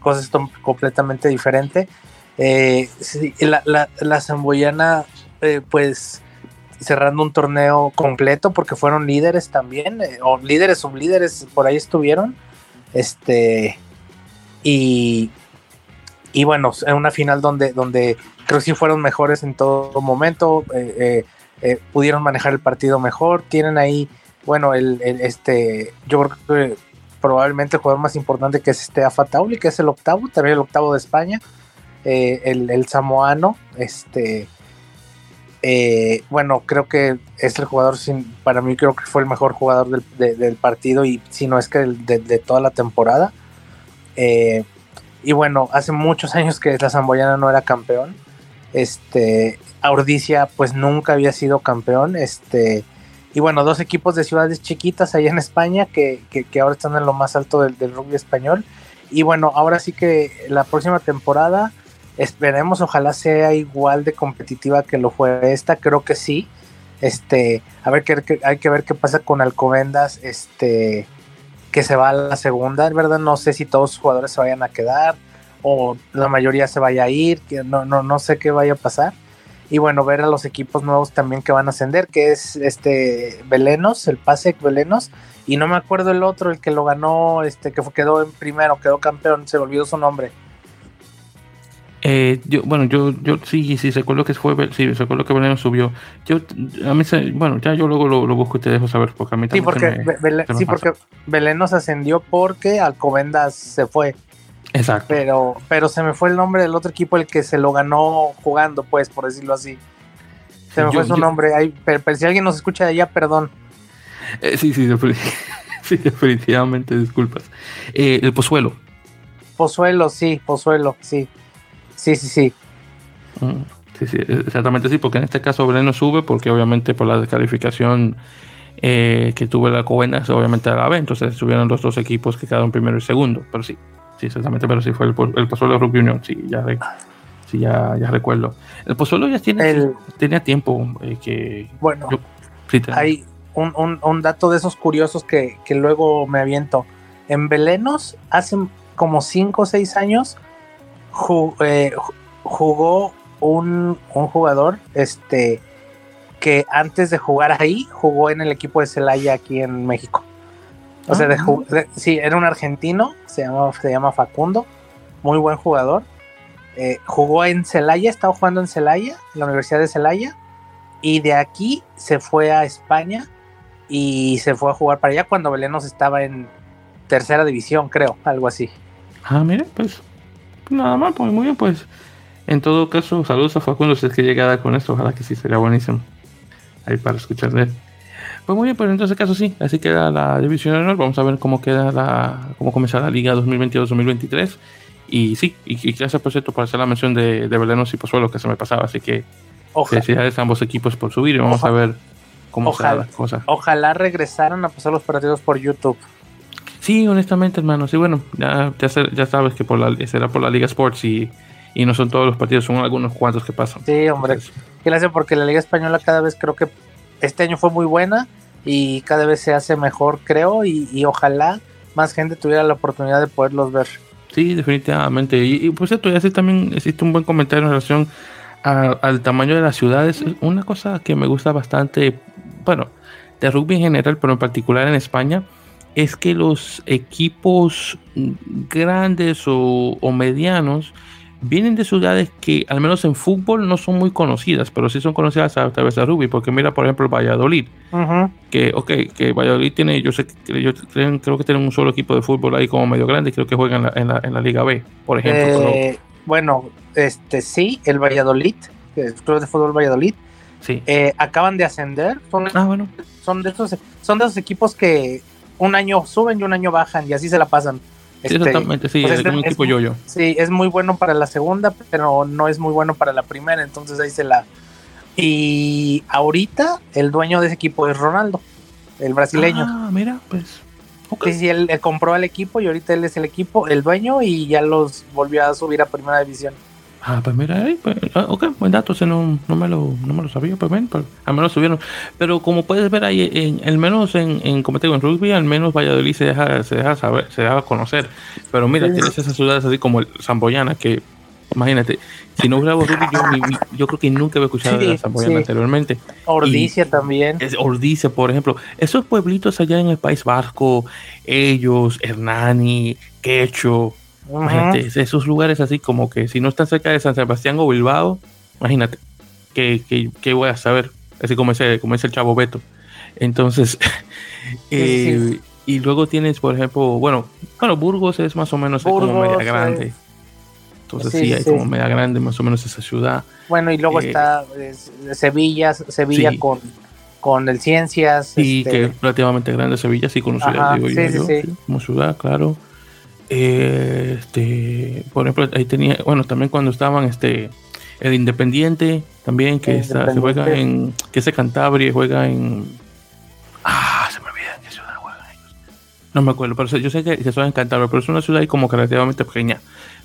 cosa es completamente diferente. Eh, sí, la, la, la Zamboyana, eh, pues cerrando un torneo completo porque fueron líderes también, eh, o líderes, sublíderes, por ahí estuvieron. Este, y, y bueno, en una final donde, donde creo que sí fueron mejores en todo momento, eh, eh, eh pudieron manejar el partido mejor, tienen ahí, bueno, el, este, yo creo que probablemente el jugador más importante que es este Afa Tauli, que es el octavo, también el octavo de España, el, el samoano, este, eh, bueno, creo que es el jugador, para mí creo que fue el mejor jugador del, de, del partido y si no es que de, toda la temporada. Eh, y bueno, hace muchos años que la Zamboyana no era campeón. Este, Aurdicia pues nunca había sido campeón. Este, y bueno, dos equipos de ciudades chiquitas allá en España que, que, ahora están en lo más alto del rugby español. Y bueno, ahora sí que la próxima temporada Esperemos, ojalá sea igual de competitiva que lo fue esta, creo que sí. Este, a ver qué hay que ver qué pasa con Alcobendas, este, que se va a la segunda, ¿verdad? No sé si todos los jugadores se vayan a quedar o la mayoría se vaya a ir, que no, no, no sé qué vaya a pasar. Y bueno, ver a los equipos nuevos también que van a ascender, que es este Belenos, el PASEC Belenos, y no me acuerdo el otro, el que lo ganó, este, que quedó en primero, quedó campeón, se olvidó su nombre. Eh, yo, bueno, yo, yo sí, sí, recuerdo que fue, sí, recuerdo que Belén subió. Yo, a mí, bueno, ya yo luego lo, busco y te dejo saber, porque a mí Sí, porque, sí, porque Belén nos ascendió porque Alcobendas se fue. Exacto. Pero, pero se me fue el nombre del otro equipo, el que se lo ganó jugando, pues, por decirlo así. Se me fue su nombre. Ahí, pero, si alguien nos escucha de allá, perdón. Eh, sí, sí, sí, definitivamente, disculpas. Eh, el Pozuelo. Pozuelo, sí, Pozuelo, sí. Sí, sí, sí. Mm, sí, sí, exactamente sí, porque en este caso Belén no sube porque obviamente por la descalificación eh, que tuvo la Covena, obviamente a la B, entonces subieron los dos equipos que quedaron primero y segundo, pero sí, sí, exactamente, pero sí fue el, el Pozuelo Rugby Union, sí, ya, sí, ya, ya recuerdo. El Pozuelo ya tiene, tenía tiempo eh, que... Bueno, hay un, un, un, dato de esos curiosos que, que luego me aviento. En Belenos, hace como 5 o 6 años, eh, jugó un, jugador este, que antes de jugar ahí jugó en el equipo de Celaya aquí en México. O sea, ah. sí, era un argentino, se llama, se llama Facundo, muy buen jugador. Eh, jugó en Celaya, estaba jugando en Celaya, en la Universidad de Celaya, y de aquí se fue a España y se fue a jugar para allá cuando Belenos estaba en tercera división, creo, algo así. Ah, mire, pues nada más, pues muy bien, pues. En todo caso, saludos a Facundo si es que llega a dar con esto, ojalá que sí sería buenísimo. Ahí para escuchar de él. Pues muy bien, pues en ese caso sí, así queda la división de honor. Vamos a ver cómo queda la, cómo comienza la liga 2022-2023. Y sí, y, gracias por cierto por hacer la mención de, de Belenos y Pozuelo que se me pasaba, así que felicidades a ambos equipos por subir y vamos a ver cómo ojalá, las cosas. Ojalá regresaran a pasar los partidos por YouTube. Sí, honestamente, hermano. Sí, bueno, ya, ya, sabes que por la, será por la Liga Sports y, no son todos los partidos, son algunos cuantos que pasan. Sí, hombre. Gracias porque la Liga Española cada vez creo que este año fue muy buena y cada vez se hace mejor, creo, y, ojalá más gente tuviera la oportunidad de poderlos ver. Sí, definitivamente. Y, y por cierto, ya también existe un buen comentario en relación al tamaño de las ciudades. Una cosa que me gusta bastante, bueno, de rugby en general, pero en particular en España, es que los equipos grandes o, medianos vienen de ciudades que al menos en fútbol no son muy conocidas, pero sí son conocidas a través de rugby, porque mira por ejemplo el Valladolid, que ok, que Valladolid tiene, yo sé que yo creo, que tienen un solo equipo de fútbol ahí como medio grande, creo que juegan en la, en la, Liga B, por ejemplo. Eh, bueno, este sí, el Valladolid, el club de fútbol Valladolid, sí. Eh, acaban de ascender, son, ah, bueno. son de esos, son de esos equipos que un año suben y un año bajan y así se la pasan. Sí, exactamente, sí, pues es, un equipo yo-yo. Sí, es muy bueno para la segunda, pero no es muy bueno para la primera, entonces ahí se la... Y ahorita el dueño de ese equipo es Ronaldo, el brasileño. Ah, mira, pues... Okay. Sí, él, compró al equipo y ahorita él es el equipo, el dueño, y ya los volvió a subir a primera división. Ah, pues mira, ahí, pues, ah, ok, buen dato, no, no, me lo, no me lo sabía, pues ven, pues, al menos subieron. Pero como puedes ver ahí, en, al menos en, en, como te digo, en rugby, al menos Valladolid se deja, se deja saber, se deja conocer. Pero mira, tienes esas ciudades así como el Zamboyana, que imagínate, si no hubiera rugby, yo, yo, creo que nunca había escuchado de la Zamboyana anteriormente. Ordicia también. Es Ordicia, por ejemplo. Esos pueblitos allá en el País Vasco, ellos, Hernani, Quecho, Imagínate, esos lugares así como que si no están cerca de San Sebastián o Bilbao, imagínate, que, voy a saber, así como ese, como ese el chavo Beto. Entonces, eh, y luego tienes, por ejemplo, bueno, bueno, Burgos es más o menos como media grande. Entonces sí, hay como media grande más o menos esa ciudad. Bueno, y luego eh, está Sevilla, Sevilla con, con el Ciencias. Sí, este que es relativamente grande Sevilla, sí conocida, digo yo, como ciudad, claro. Este, por ejemplo, ahí tenía, bueno, también cuando estaban este el Independiente también que está, se juega en que es Cantabria, juega en ah, se me olvida qué ciudad juega No me acuerdo, pero yo sé que se juega en Cantabria, pero es una ciudad ahí como que relativamente pequeña.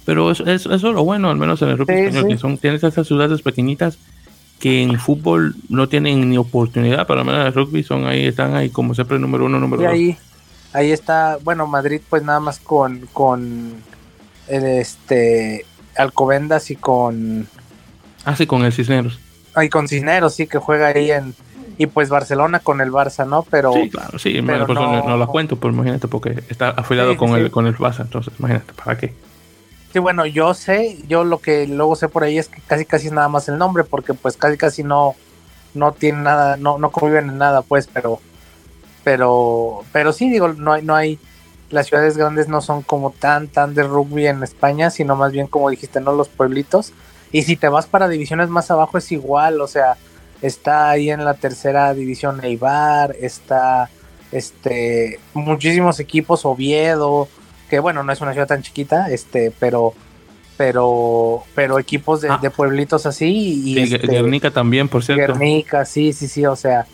Pero eso es, es, lo bueno, al menos en el rugby español, que son tienes esas ciudades pequeñitas que en fútbol no tienen ni oportunidad, pero al menos en rugby son ahí, están ahí como siempre número uno, número y dos. ahí, ahí está, bueno, Madrid pues nada más con, con el, este Alcobendas y con Ah, sí, con el Cisneros. ay con Cisneros, sí, que juega ahí en y pues Barcelona con el Barça, ¿no? Pero Sí, claro, sí, pero por eso no, no- cuento, pues imagínate, porque está afiliado Sí, con, sí. el, con el Barça, entonces imagínate, ¿para qué? Sí, bueno, yo sé, yo lo que luego sé por ahí es que casi casi es nada más el nombre, porque pues casi casi no, no tienen nada, no, no conviven en nada, pues, pero, pero, pero sí, digo, no hay, no hay, las ciudades grandes no son como tan, tan de rugby en España, sino más bien como dijiste, no los pueblitos. Y si te vas para divisiones más abajo es igual, o sea, está ahí en la tercera división Eibar, está, este, muchísimos equipos, Oviedo, que bueno, no es una ciudad tan chiquita, este, pero pero pero equipos de, Ah. de pueblitos así y Sí, este, Guernica también, por cierto. Guernica, sí, sí, sí, o sea,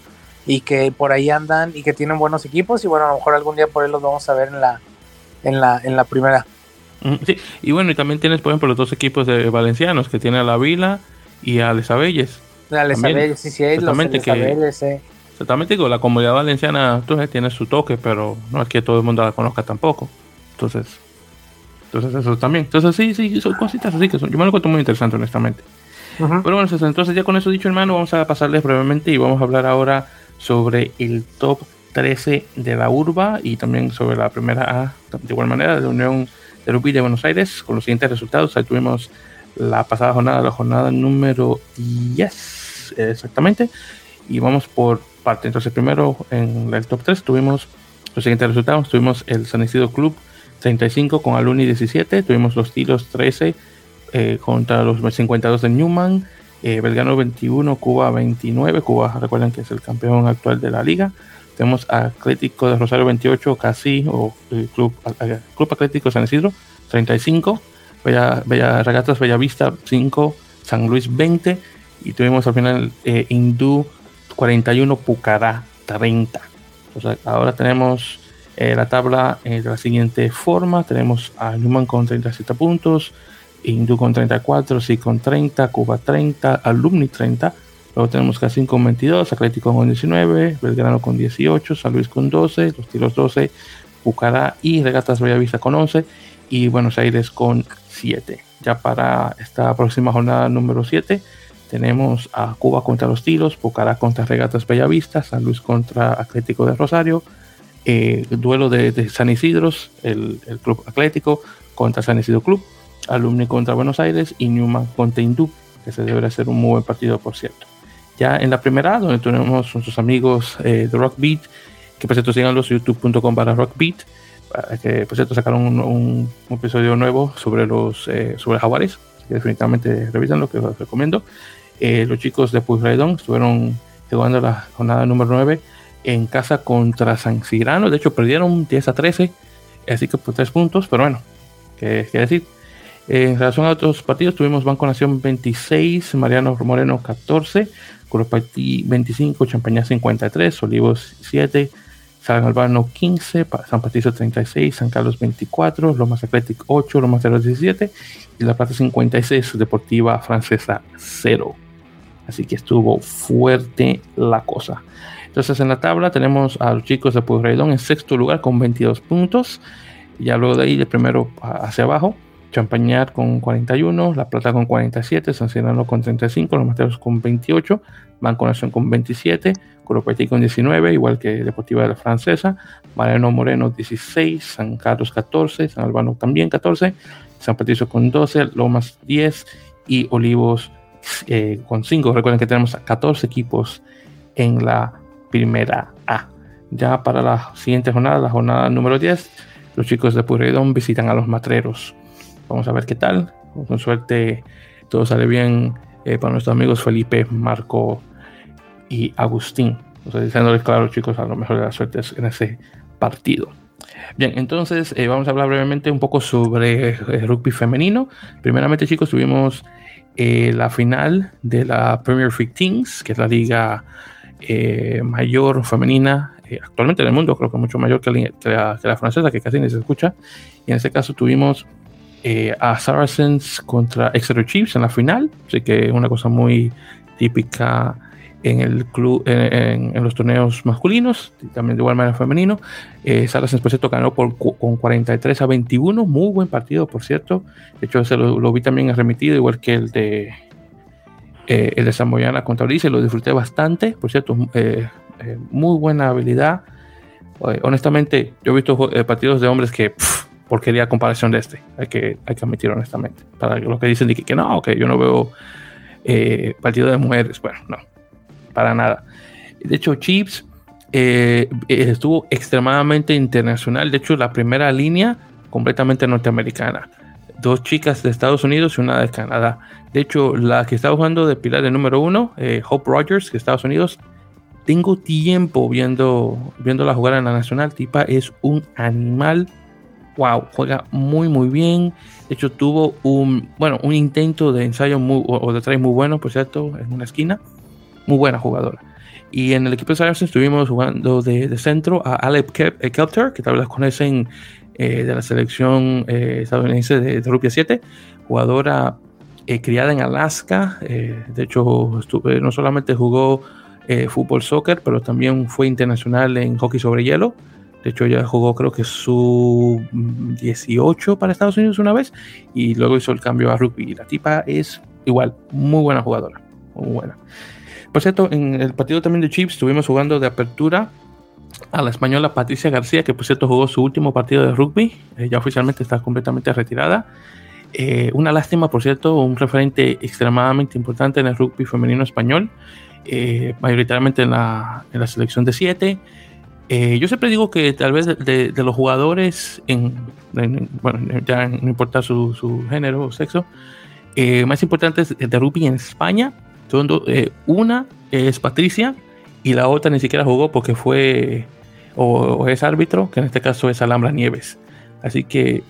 y que por ahí andan y que tienen buenos equipos y bueno, a lo mejor algún día por ahí los vamos a ver en la en la en la primera. Mm, Sí, y bueno, y también tienes, por ejemplo, los dos equipos de valencianos, que tiene a la Vila y a Les Abelles. La Les Abelles, sí, sí, hay los exactamente Les que- eh. Exactamente, digo, la comunidad valenciana tú sabes, tiene su toque, pero no es que todo el mundo la conozca tampoco. Entonces, entonces eso también. Entonces sí, sí, son cositas así que son, yo me lo encuentro muy interesante, honestamente. Ujú. Pero bueno, entonces, entonces ya con eso dicho, hermano, vamos a pasarles brevemente y vamos a hablar ahora sobre el top 13 de la urba y también sobre la primera A, de igual manera, de la Unión de Rugby de Buenos Aires, con los siguientes resultados. Ahí tuvimos la pasada jornada, la jornada número 10, exactamente. Y vamos por parte. Entonces, primero en el top 3 tuvimos los siguientes resultados. Tuvimos el San Isidro Club 35 con Aluni 17. Tuvimos los Tiros 13 eh, contra los 52 de Newman. Eh, Belgrano 21, Cuba 29. Cuba, recuerden que es el campeón actual de la liga. Tenemos Atlético de Rosario 28, casi, o el Club, eh, Club Atlético San Isidro 35. Bella, Bella Regatas Bellavista 5, San Luis 20. Y tuvimos al final eh, Hindú 41, Pucará 30. O sea, ahora tenemos eh, la tabla eh, de la siguiente forma. Tenemos a Newman con 37 puntos, Hindú con 34, Sí con 30, Cuba 30, Alumni 30. Luego tenemos Casín con 22, Atlético con 19, Belgrano con 18, San Luis con 12, Los Tiros 12, Pucará y Regatas Bellavista con 11 y Buenos Aires con 7. Ya para esta próxima jornada número 7 tenemos a Cuba contra los Tiros, Pucará contra Regatas Bellavista, San Luis contra Atlético de Rosario, eh, duelo de, de San Isidros, el, el, Club Atlético contra San Isidro Club, Alumni contra Buenos Aires y Newman contra Hindú, que se debería ser un muy buen partido, por cierto. Ya en la primera, donde tenemos nuestros amigos eh, de Rockbeat, que por cierto síganlos youtube.com para Rockbeat, que por cierto sacaron un, un, episodio nuevo sobre los eh, sobre jaguares, que definitivamente revisan lo que os recomiendo. Eh, los chicos de Pueyrredón estuvieron jugando la jornada número 9 en casa contra San Cirano. De hecho, perdieron 10 a 13, así que por 3 puntos. Pero bueno, ¿qué, qué decir? Eh, en relación a otros partidos, tuvimos Banco Nación 26, Mariano Moreno 14, Curopatí 25, Champañá 53, Olivos 7, San Albano 15, San Patricio 36, San Carlos 24, Lomas Atlético 8, Lomas 17 y La Plata 56, Deportiva Francesa 0. Así que estuvo fuerte la cosa. Entonces en la tabla tenemos a los chicos de Pueyrredón en sexto lugar con 22 puntos. Ya luego de ahí, de primero hacia abajo, Champañar con 41, La Plata con 47, San Cirano con 35, Los Materos con 28, Banco Nación con 27, Curopetí con 19, igual que Deportiva de la Francesa, Mariano Moreno 16, San Carlos 14, San Albano también 14, San Patricio con 12, Lomas 10 y Olivos eh, con 5. Recuerden que tenemos 14 equipos en la primera A. Ya para la siguiente jornada, la jornada número 10, los chicos de Pueyrredón visitan a los matreros. Vamos a ver qué tal. Con suerte todo sale bien eh, para nuestros amigos Felipe, Marco y Agustín. Sea, diciéndoles claro, chicos, a lo mejor de la suerte en ese partido. Bien, entonces eh, vamos a hablar brevemente un poco sobre el rugby femenino. Primeramente, chicos, tuvimos eh, la final de la Premier League Teams, que es la liga eh, mayor femenina eh, actualmente en el mundo, creo que mucho mayor que la, que la, que la francesa, que casi ni se escucha. Y en este caso tuvimos eh, a Saracens contra Exeter Chiefs en la final, así que es una cosa muy típica en el club, en, los torneos masculinos, también de igual manera femenino. Eh, Saracens, por cierto, ganó por, con 43 a 21, muy buen partido, por cierto. De hecho, se lo, vi también remitido, igual que el de eh, el de Samboyana contra Ulises, lo disfruté bastante, por cierto, eh, eh, muy buena habilidad. honestamente, yo he visto partidos de hombres que porquería comparación de este, hay que, hay que admitir honestamente. Para los que dicen que, que no, que yo no veo partido de mujeres, bueno, no, para nada. De hecho, Chips eh, estuvo extremadamente internacional. De hecho, la primera línea completamente norteamericana. Dos chicas de Estados Unidos y una de Canadá. De hecho, la que estaba jugando de pilar de número uno, eh, Hope Rogers, de Estados Unidos, tengo tiempo viendo, viéndola jugar en la nacional. Tipa es un animal. Wow, juega muy, muy bien. De hecho, tuvo un, bueno, un intento de ensayo muy, o de try muy bueno, por cierto, en una esquina muy buena jugadora. Y en el equipo de Saracens estuvimos jugando de, centro a Alec eh, Kelter, que tal vez conocen eh, de la selección eh, estadounidense de, de, 7, jugadora criada en Alaska. de hecho, no solamente jugó fútbol soccer, pero también fue internacional en hockey sobre hielo. De hecho, ya jugó creo que su 18 para Estados Unidos una vez y luego hizo el cambio a rugby. Y la tipa es igual, muy buena jugadora, muy buena. Por cierto, en el partido también de Chiefs estuvimos jugando de apertura a la española Patricia García, que por cierto jugó su último partido de rugby, eh, ya oficialmente está completamente retirada. Eh, una lástima, por cierto, un referente extremadamente importante en el rugby femenino español, eh, mayoritariamente en la, en la, selección de 7. Yo siempre digo que tal vez de, los jugadores, en, bueno, ya no importa su, su género o sexo, más importantes de rugby en España, eh, una es Patricia y la otra ni siquiera jugó porque fue o, es árbitro, que en este caso es Alhambra Nieves. Así que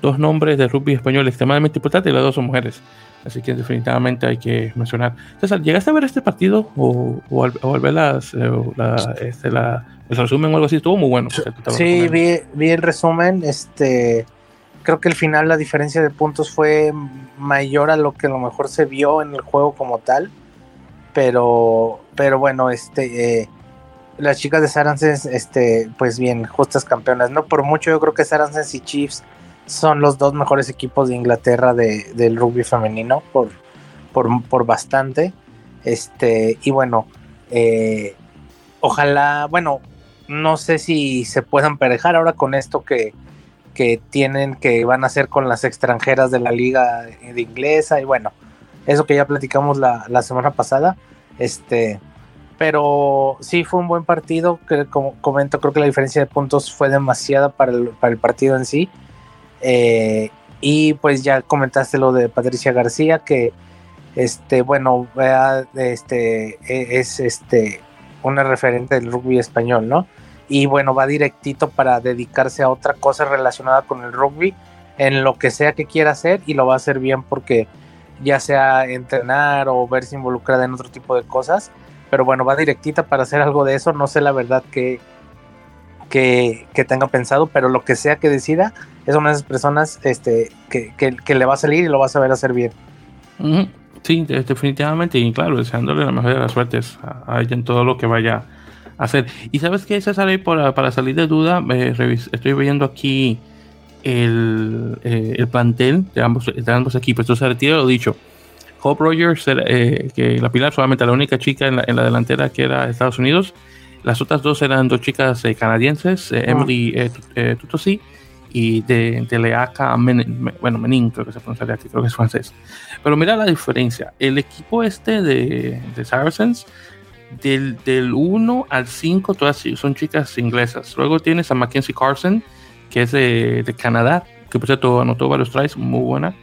dos nombres de rugby español extremadamente importantes y las dos son mujeres. Así que definitivamente hay que mencionar. César, ¿llegaste a ver este partido o, al, ver las, eh, este, el resumen o algo así? Estuvo muy bueno. Sí, vi, vi, el resumen. Este, creo que al final la diferencia de puntos fue mayor a lo que a lo mejor se vio en el juego como tal pero, pero bueno, este, eh, las chicas de Saracens, este, pues bien, justas campeonas, ¿no? Por mucho yo creo que Saracens y Chiefs son los dos mejores equipos de Inglaterra de, del rugby femenino, por, por, bastante. Este, y bueno, eh, ojalá, bueno, no sé si se puedan perejar ahora con esto que, que tienen, que van a hacer con las extranjeras de la liga de inglesa, y bueno, eso que ya platicamos la, semana pasada. Este, pero sí fue un buen partido. Que, como comento, creo que la diferencia de puntos fue demasiada para el, para el partido en sí. Eh, y pues ya comentaste lo de Patricia García, que este, bueno, este, e, es este, una referente del rugby español, ¿no? Y bueno, va directito para dedicarse a otra cosa relacionada con el rugby, en lo que sea que quiera hacer, y lo va a hacer bien porque ya sea entrenar o verse involucrada en otro tipo de cosas. Pero bueno, va directita para hacer algo de eso. No sé la verdad que, que, tenga pensado, pero lo que sea que decida, es una de esas personas este, que, le va a salir y lo va a saber hacer bien. Sí, definitivamente. Y claro, deseándole la mejor de las suertes a, ella en todo lo que vaya a hacer. Y sabes que César, para, para salir de duda, estoy viendo aquí el, eh, el plantel de ambos, de ambos equipos. Entonces retira lo dicho. Hope Rogers, eh, que la Pilar solamente la única chica en la, en la, delantera que era Estados Unidos. Las otras dos eran dos chicas eh, canadienses, ah. Emily Tutosi y de, de Leaca, bueno, Menin, creo que se pronuncia aquí, creo que es francés. Pero mira la diferencia. El equipo este de, de Saracens, del, del 1 al 5, todas son chicas inglesas. Luego tienes a Mackenzie Carson, que es de, Canadá, que por cierto anotó varios tries, muy buena.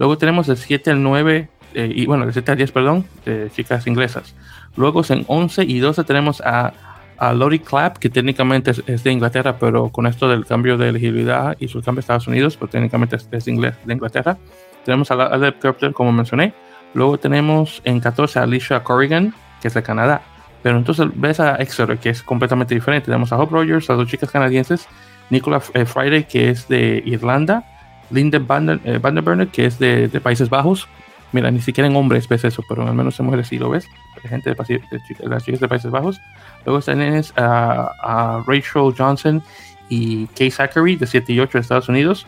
Luego tenemos el 7 al 9, eh, y bueno, el 7 al 10, perdón, de chicas inglesas. Luego en 11 y 12 tenemos a, a Lori Clapp, que técnicamente es, de Inglaterra, pero con esto del cambio de elegibilidad y su cambio a Estados Unidos, pues técnicamente es, de, inglés, de Inglaterra. Tenemos a Alep Carpenter, como mencioné. Luego tenemos en 14 a Alicia Corrigan, que es de Canadá. Pero entonces ves a Exeter, que es completamente diferente. Tenemos a Hope Rogers, a dos chicas canadienses, Nicola eh, Friday, que es de Irlanda, Linda Van, eh, que es de, Países Bajos, Mira, ni siquiera en hombres ves eso, pero al menos en mujeres sí lo ves. gente de, las chicas de Países Bajos. Luego tienes a, a Rachel Johnson y Kay Zachary de 7 y 8 de Estados Unidos.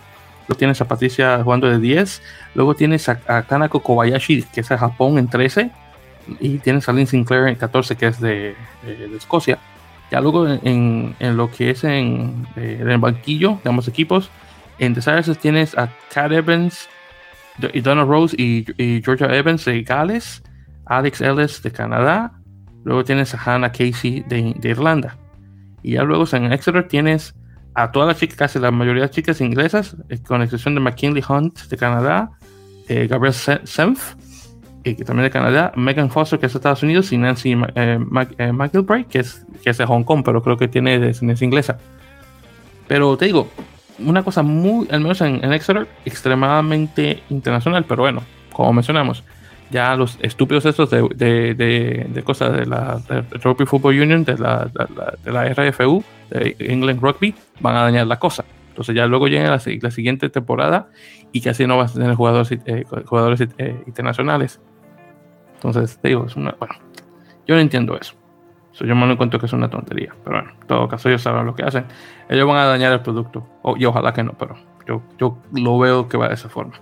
Luego tienes a Patricia jugando de 10. Luego tienes a, Kanako Kobayashi, que es de Japón, en 13. Y tienes a Lynn Sinclair en 14, que es de, Escocia. Ya luego en, en, lo que es en, el banquillo de ambos equipos, en Desires tienes a Kat Evans, y Donna Rose y, Georgia Evans de Gales, Alex Ellis de Canadá, luego tienes a Hannah Casey de, Irlanda. Y ya luego en Exeter tienes a todas las chicas, casi la mayoría de chicas inglesas, eh, con excepción de McKinley Hunt de Canadá, eh, Gabriel Senf, que también de Canadá, Megan Foster, que es de Estados Unidos, y Nancy eh, McIlbray, que es, que es de Hong Kong, pero creo que tiene descendencia inglesa. Pero te digo, una cosa muy, al menos en, Exeter, extremadamente internacional, pero bueno, como mencionamos, ya los estúpidos estos de, de, de, cosas de la Rugby Football Union, de la, de la, RFU, de England Rugby, van a dañar la cosa. Entonces ya luego llega la, siguiente temporada y así no vas a tener jugadores, eh, jugadores eh, internacionales. Entonces, te digo, es una, bueno, yo no entiendo eso. yo me lo encuentro que es una tontería. Pero bueno, en todo caso ellos saben lo que hacen. Ellos van a dañar el producto. y ojalá que no, pero yo, yo lo veo que va de esa forma.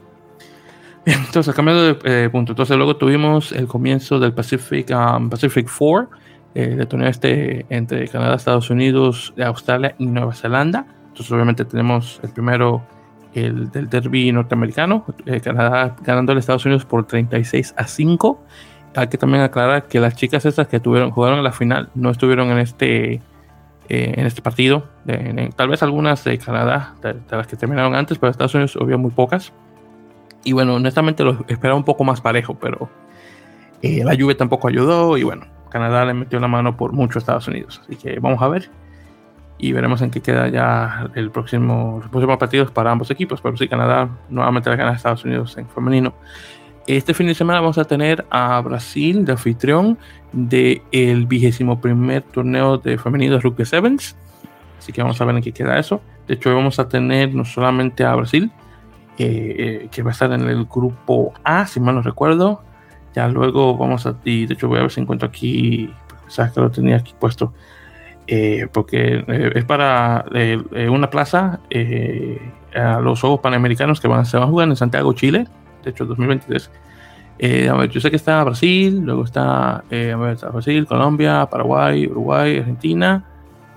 Entonces cambiando de eh, punto. Entonces luego tuvimos el comienzo del Pacific, um, Pacific 4, eh, el torneo este entre Canadá, Estados Unidos, Australia y Nueva Zelanda. Entonces obviamente tenemos el primero, el del derby norteamericano, eh, Canadá ganando a Estados Unidos por 36 a 5. Hay que también aclarar que las chicas estas que tuvieron, jugaron en la final no estuvieron en este, en este partido. tal vez algunas de Canadá, de, de, las que terminaron antes, pero Estados Unidos había muy pocas. Y bueno, honestamente lo esperaba un poco más parejo, pero eh, la lluvia tampoco ayudó y bueno, Canadá le metió la mano por mucho a Estados Unidos. Así que vamos a ver y veremos en qué queda ya el próximo, los próximos partidos para ambos equipos. Pero sí, Canadá nuevamente la gana a Estados Unidos en femenino. Este fin de semana vamos a tener a Brasil de anfitrión del el vigésimo primer torneo de femenino de Rugby Sevens. Así que vamos a ver en qué queda eso. De hecho, vamos a tener no solamente a Brasil, eh, que va a estar en el grupo A, si mal no recuerdo. Ya luego vamos a, y de hecho voy a ver si encuentro aquí, sabes que lo tenía aquí puesto, eh, porque eh, es para una plaza a los Juegos Panamericanos que van, se van a jugar en Santiago, Chile, de hecho 2023. a ver, yo sé que está Brasil, luego está, a ver, está Brasil, Colombia, Paraguay, Uruguay, Argentina,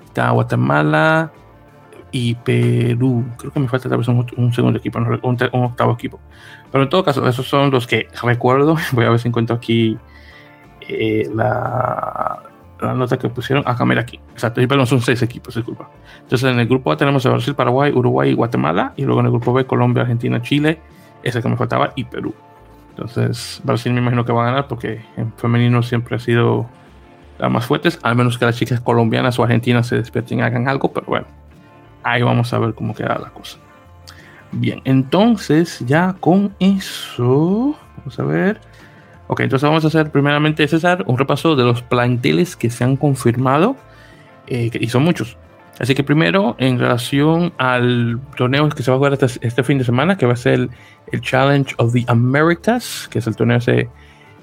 está Guatemala, y Perú. Creo que me falta tal vez un, segundo equipo, un, un, octavo equipo. Pero en todo caso, esos son los que recuerdo. Voy a ver si encuentro aquí eh, la, la, nota que pusieron. Acá, mira aquí. Exacto, perdón, son seis equipos, disculpa. Entonces, en el grupo A tenemos a Brasil, Paraguay, Uruguay y Guatemala. Y luego en el grupo B, Colombia, Argentina, Chile. Ese que me faltaba, y Perú. Entonces, Brasil me imagino que va a ganar porque en femenino siempre ha sido las más fuertes, al menos que las chicas colombianas o argentinas se despierten y hagan algo, pero bueno ahí vamos a ver cómo queda la cosa. Bien, entonces ya con eso, vamos a ver. Ok, entonces vamos a hacer primeramente, César, un repaso de los planteles que se han confirmado, eh, y son muchos. Así que primero, en relación al torneo que se va a jugar este, este fin de semana, que va a ser el, Challenge of the Americas, que es el torneo ese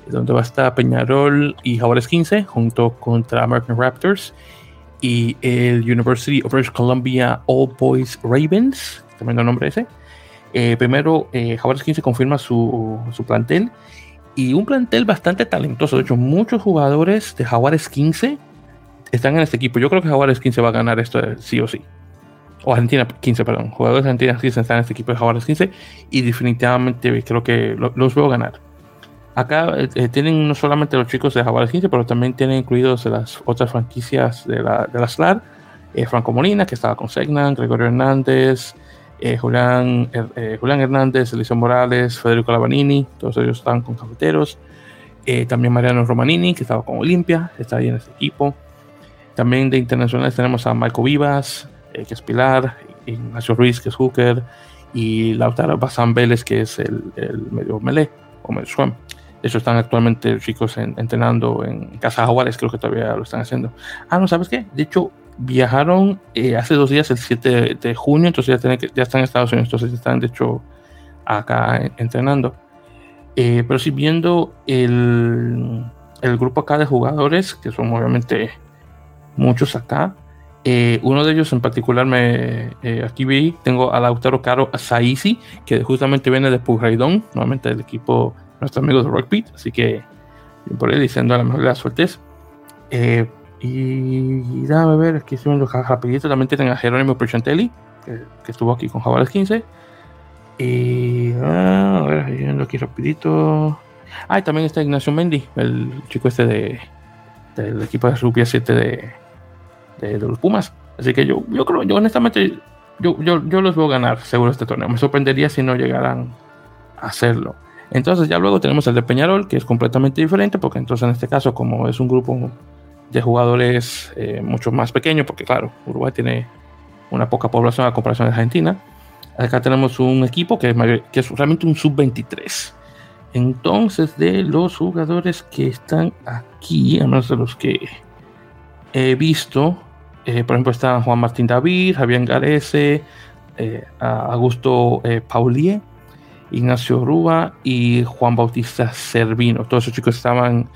donde va a estar Peñarol y Jaguares 15 junto contra American Raptors y el University of British Columbia All Boys Ravens, tremendo nombre ese. Eh, primero, eh, Jaguares 15 confirma su, su, plantel y un plantel bastante talentoso. De hecho, muchos jugadores de Jaguares 15 están en este equipo. Yo creo que Jaguares 15 va a ganar esto sí o sí. O Argentina 15, perdón. Jugadores de Argentina 15 están en este equipo de Jaguares 15 y definitivamente creo que los veo ganar. Acá eh, eh, tienen no solamente los chicos de Jaguares 15, pero también tienen incluidos las otras franquicias de la, de la SLAR. Eh, Franco Molina, que estaba con Segnan, Gregorio Hernández, Julián, Julián Hernández, Eliseo Morales, Federico Lavanini, todos ellos estaban con Cafeteros. también Mariano Romanini, que estaba con Olimpia, está ahí en este equipo. También de internacionales tenemos a Marco Vivas, que es Pilar, Ignacio Ruiz, que es Hooker, y Lautaro Bazán Vélez, que es el, el medio melee o medio swim. De hecho, están actualmente chicos entrenando en Casa Jaguares, creo que todavía lo están haciendo. Ah, no, ¿sabes qué? De hecho, viajaron eh, hace dos días, el 7 de junio, entonces ya, que, ya están en Estados Unidos, entonces están de hecho acá entrenando. Eh, pero sí, viendo el, el, grupo acá de jugadores, que son obviamente muchos acá, eh, uno de ellos en particular, me, aquí vi, tengo a Lautaro Caro Saisi, que justamente viene de Pujraidón, nuevamente del equipo, nuestros amigos de Rockbeat, así que por ahí diciendo a la mejor de las suertes. Eh, y, déjame ver, aquí estoy viendo rapidito, también tienen a Jerónimo Perchantelli, que, que, estuvo aquí con Jaguares 15. Y ah, a ver, viendo aquí rapidito. Ah, y también está Ignacio Mendy, el chico este de, del equipo de rugby 7 de, de, los Pumas. Así que yo, yo creo, yo honestamente, yo, yo, yo los veo ganar seguro este torneo. Me sorprendería si no llegaran a hacerlo. Entonces ya luego tenemos el de Peñarol, que es completamente diferente, porque entonces en este caso, como es un grupo de jugadores eh, mucho más pequeño, porque claro, Uruguay tiene una poca población a comparación de Argentina, acá tenemos un equipo que es, realmente un sub-23. Entonces, de los jugadores que están aquí, además de los que he visto, eh, por ejemplo, están Juan Martín David, Javier Garese, eh, Augusto Paulier, Ignacio Rúa y Juan Bautista Servino. Todos esos chicos estaban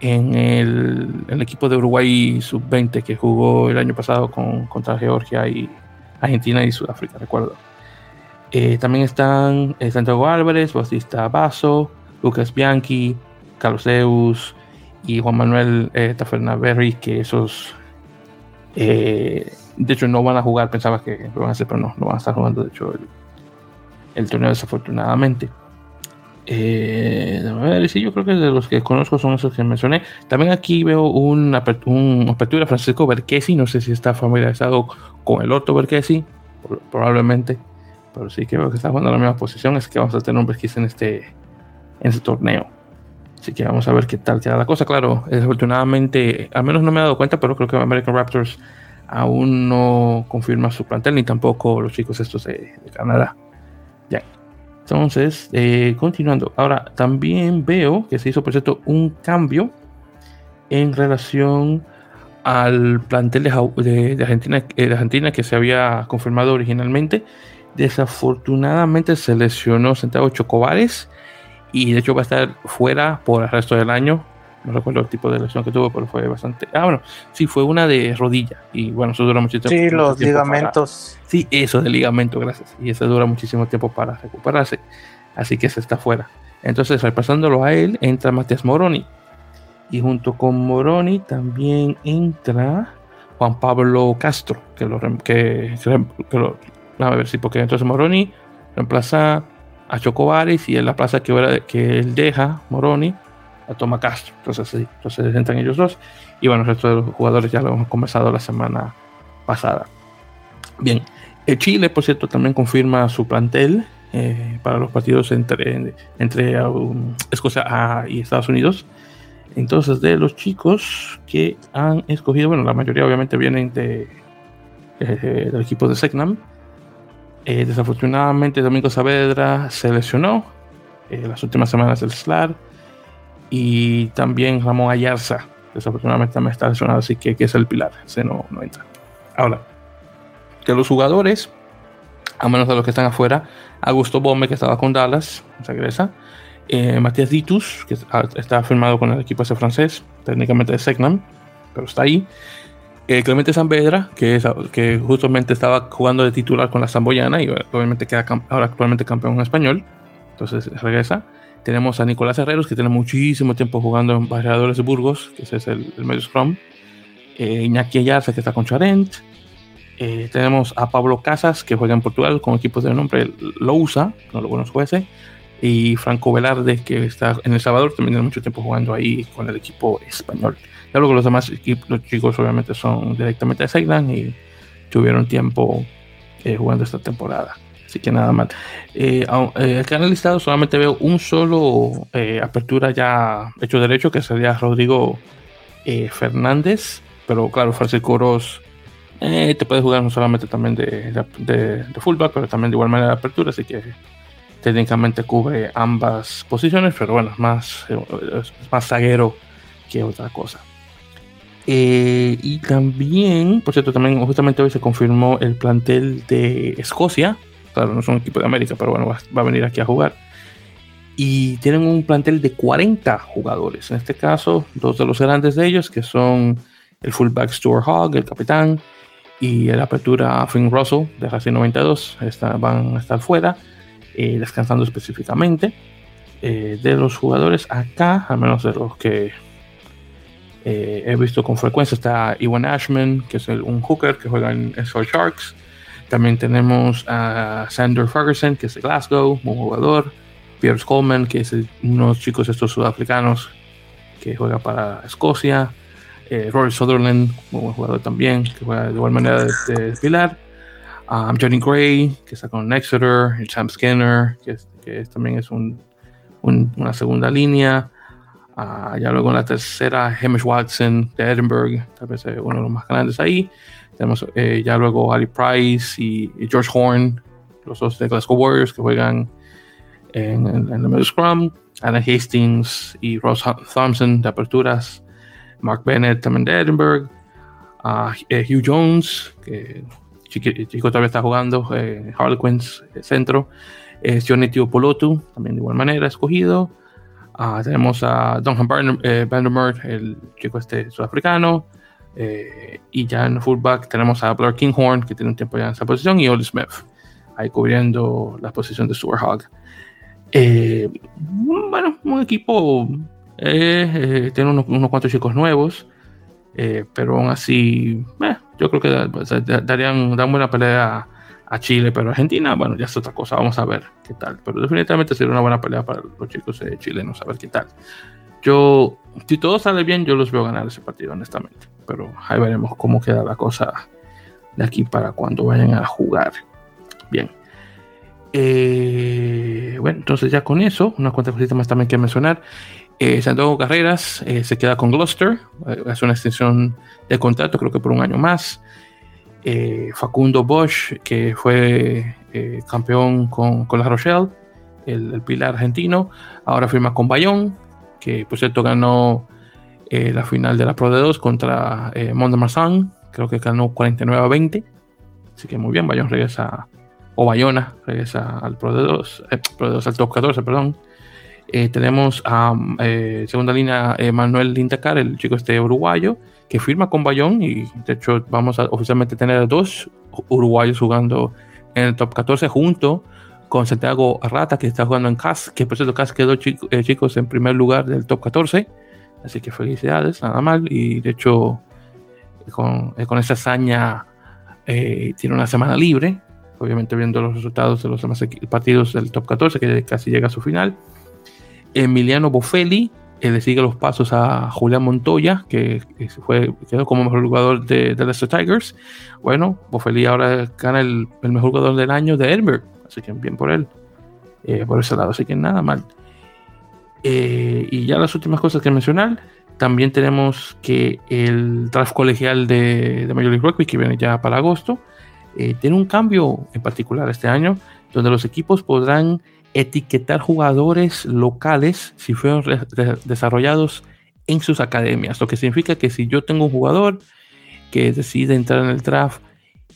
en el, equipo de Uruguay sub-20 que jugó el año pasado con, contra Georgia y Argentina y Sudáfrica, recuerdo. Eh, también están eh, Santiago Álvarez, Bautista Basso, Lucas Bianchi, Carlos Deus y Juan Manuel eh, Tafernaberry, que esos, de hecho, no van a jugar. Pensaba que lo van a hacer, pero no, no van a estar jugando. De hecho, el, el torneo desafortunadamente. Eh, a ver, sí, yo creo que de los que conozco son esos que mencioné. También aquí veo una, apertura Francisco Berquesi, no sé si está familiarizado con el otro Berquesi, probablemente, pero sí que veo que está jugando en la misma posición, es que vamos a tener un Berquesi en este, en este torneo. Así que vamos a ver qué tal queda la cosa. Claro, desafortunadamente, al menos no me he dado cuenta, pero creo que American Raptors aún no confirma su plantel, ni tampoco los chicos estos de Canadá. Entonces, eh, continuando. Ahora, también veo que se hizo, un cambio en relación al plantel de, Argentina, eh, de Argentina que se había confirmado originalmente. Desafortunadamente se lesionó Santiago Chocobares y de hecho va a estar fuera por el resto del año no recuerdo el tipo de lesión que tuvo, pero fue bastante. Ah, bueno, sí, fue una de rodilla. Y bueno, eso dura muchísimo tiempo. Sí, los ligamentos. Sí, eso de ligamento, gracias. Y eso dura muchísimo tiempo para recuperarse. Así que se está fuera. Entonces, repasándolo a él, entra Matías Moroni. Y junto con Moroni también entra Juan Pablo Castro, que lo. Que, que lo a ver si, porque entonces Moroni reemplaza a Chocobares y en la plaza que, que él deja, Moroni, a Toma Castro. Entonces, sí, entonces entran ellos dos. Y bueno, el resto de los jugadores ya lo hemos conversado la semana pasada. Bien, el Chile, por cierto, también confirma su plantel eh, para los partidos entre, entre um, Escocia y Estados Unidos. Entonces, de los chicos que han escogido, bueno, la mayoría obviamente vienen de, eh, del equipo de Segnam. Eh, desafortunadamente, Domingo Saavedra se lesionó las últimas semanas del SLAR y también Ramón Ayarza, desafortunadamente también está lesionado, así que, que es el pilar, ese no, no entra. Ahora, que los jugadores, a menos de los que están afuera, Augusto Bombe, que estaba con Dallas, regresa. Eh, Matías Ditus, que está firmado con el equipo ese francés, técnicamente de Segnam, pero está ahí. Eh, Clemente Zamvedra, que, es, que justamente estaba jugando de titular con la Zamboyana y obviamente queda ahora actualmente campeón en español, entonces regresa. Tenemos a Nicolás Herreros, que tiene muchísimo tiempo jugando en de Burgos, que ese es el, medio scrum. Eh, Iñaki Ayarza, que está con Charent. Eh, tenemos a Pablo Casas, que juega en Portugal con equipos de nombre Lousa, no lo buenos jueces. Y Franco Velarde, que está en El Salvador, también tiene mucho tiempo jugando ahí con el equipo español. Ya luego los demás equipos, los chicos obviamente son directamente de Ceylan y tuvieron tiempo eh, jugando esta temporada. Así que nada mal. Eh, eh, acá en el listado solamente veo un solo eh, apertura ya hecho derecho, que sería Rodrigo Fernández. Pero claro, Francisco Oroz te puede jugar no solamente también de, de, fullback, pero también de igual manera de apertura. Así que técnicamente cubre ambas posiciones, pero bueno, más, más zaguero que otra cosa. y también, por cierto, también justamente hoy se confirmó el plantel de Escocia, Claro, no es un equipo de América, pero bueno, va, a venir aquí a jugar. y tienen un plantel de 40 jugadores. En este caso, dos de los grandes de ellos, que son el fullback Stuart Hogg, el capitán, y el apertura Finn Russell de Racing 92, van a estar fuera, eh, descansando específicamente. Eh, de los jugadores acá, al menos de los que eh, he visto con frecuencia, está Iwan Ashman, que es un hooker que juega en, en Sharks. También tenemos a Sander Ferguson, que es de Glasgow, un jugador. Piers Coleman, que es unos chicos estos sudafricanos que juega para Escocia. Eh, Rory Sutherland, un buen jugador también, que juega de igual manera de, Pilar. Um, Johnny Gray, que está con Exeter. El Sam Skinner, que, también es una segunda línea. Uh, ya luego en la tercera, Hamish Watson de Edinburgh, tal vez uno de los más grandes ahí. Tenemos eh, ya luego Ali Price y, George Horn, los dos de Glasgow Warriors que juegan en, el medio scrum, Anna Hastings y Ross Thompson de aperturas, Mark Bennett también de Edinburgh, uh, Hugh Jones, que chico, todavía está jugando, eh, Harlequins centro, eh, Johnny Polotu, también de igual manera escogido. Uh, tenemos a Duncan Vandermeer, el chico este sudafricano. Y ya en fullback tenemos a Blair Kinghorn, que tiene un tiempo ya en esa posición, y Oli Smith, ahí cubriendo la posición de Stuart Hogg. Eh, bueno, un equipo eh, eh, tiene unos, cuantos chicos nuevos, pero aún así, yo creo que darían dan buena pelea a, Chile, pero Argentina, bueno, ya es otra cosa, vamos a ver qué tal. Pero definitivamente sería una buena pelea para los chicos chilenos, a ver qué tal. Yo, si todo sale bien, yo los veo ganar ese partido, honestamente. Pero ahí veremos cómo queda la cosa de aquí para cuando vayan a jugar. Bien. Eh, bueno, entonces ya con eso, unas cuantas cositas más también que mencionar. Eh, Santiago Carreras eh, se queda con Gloucester, eh, hace una extensión de contrato, creo que por un año más. Facundo Bosch, que fue campeón con, con, La Rochelle, el, pilar argentino, ahora firma con Bayón, que por cierto ganó la final de la Pro de 2 contra eh, Mont creo que ganó 49 a 20. Así que muy bien, Bayón regresa o Bayona regresa al Pro de 2, eh, al top 14, perdón. Eh, tenemos a eh, segunda línea Manuel Lindacar, el chico este uruguayo, que firma con Bayón y de hecho vamos a oficialmente tener dos uruguayos jugando en el top 14 junto con Santiago Arrata que está jugando en CAS, que por cierto CAS quedó chicos en primer lugar del top 14, así que felicidades, nada mal, y de hecho con, con esa hazaña tiene una semana libre, obviamente viendo los resultados de los demás partidos del top 14, que casi llega a su final. Emiliano Boffelli le sigue los pasos a Julián Montoya, que, fue, quedó como mejor jugador de, de Leicester Tigers. Bueno, Boffelli ahora gana el, mejor jugador del año de Edinburgh, así que bien por él, eh, por ese lado, así que nada mal. Eh, y ya las últimas cosas que mencionar, también tenemos que el draft colegial de, de Major League Rugby, que viene ya para agosto, eh, tiene un cambio en particular este año, donde los equipos podrán etiquetar jugadores locales si fueron desarrollados en sus academias, lo que significa que si yo tengo un jugador que decide entrar en el draft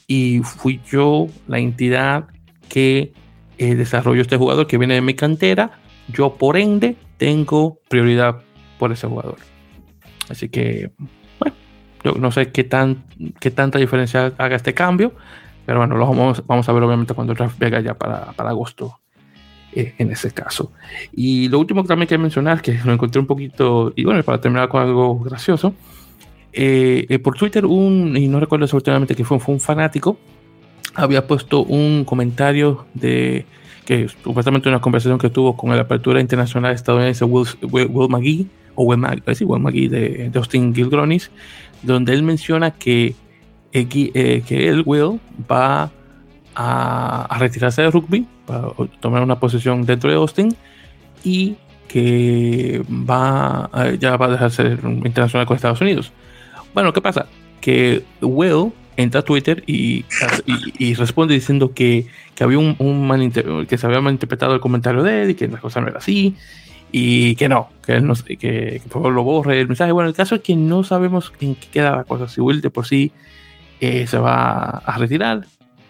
y fui yo la entidad que eh, desarrolló este jugador que viene de mi cantera, yo por ende tengo prioridad por ese jugador. Así que, bueno, yo no sé qué, tan, qué tanta diferencia haga este cambio, pero bueno, lo vamos, vamos a ver obviamente cuando el draft venga ya para, para agosto eh, en ese caso. Y lo último que también quiero mencionar, que lo encontré un poquito, y bueno, para terminar con algo gracioso, eh, eh, por Twitter, un, y no recuerdo exactamente que fue, fue un fanático, había puesto un comentario de que supuestamente una conversación que tuvo con la apertura internacional estadounidense Will, Will, McGee, o Will, Will McGee de, de Austin Gilgronis, donde él menciona que eh, que él, Will, va a, retirarse de rugby, para tomar una posición dentro de Austin y que va ya va a dejar de ser internacional con Estados Unidos. Bueno, ¿qué pasa? Que Will entra a Twitter y, y, responde diciendo que, que había un, un que se había malinterpretado el comentario de él y que la cosa no era así y que no, que él no, que, que por favor lo borre el mensaje. Bueno, el caso es que no sabemos en qué queda la cosa. Si Will de por sí eh, se va a retirar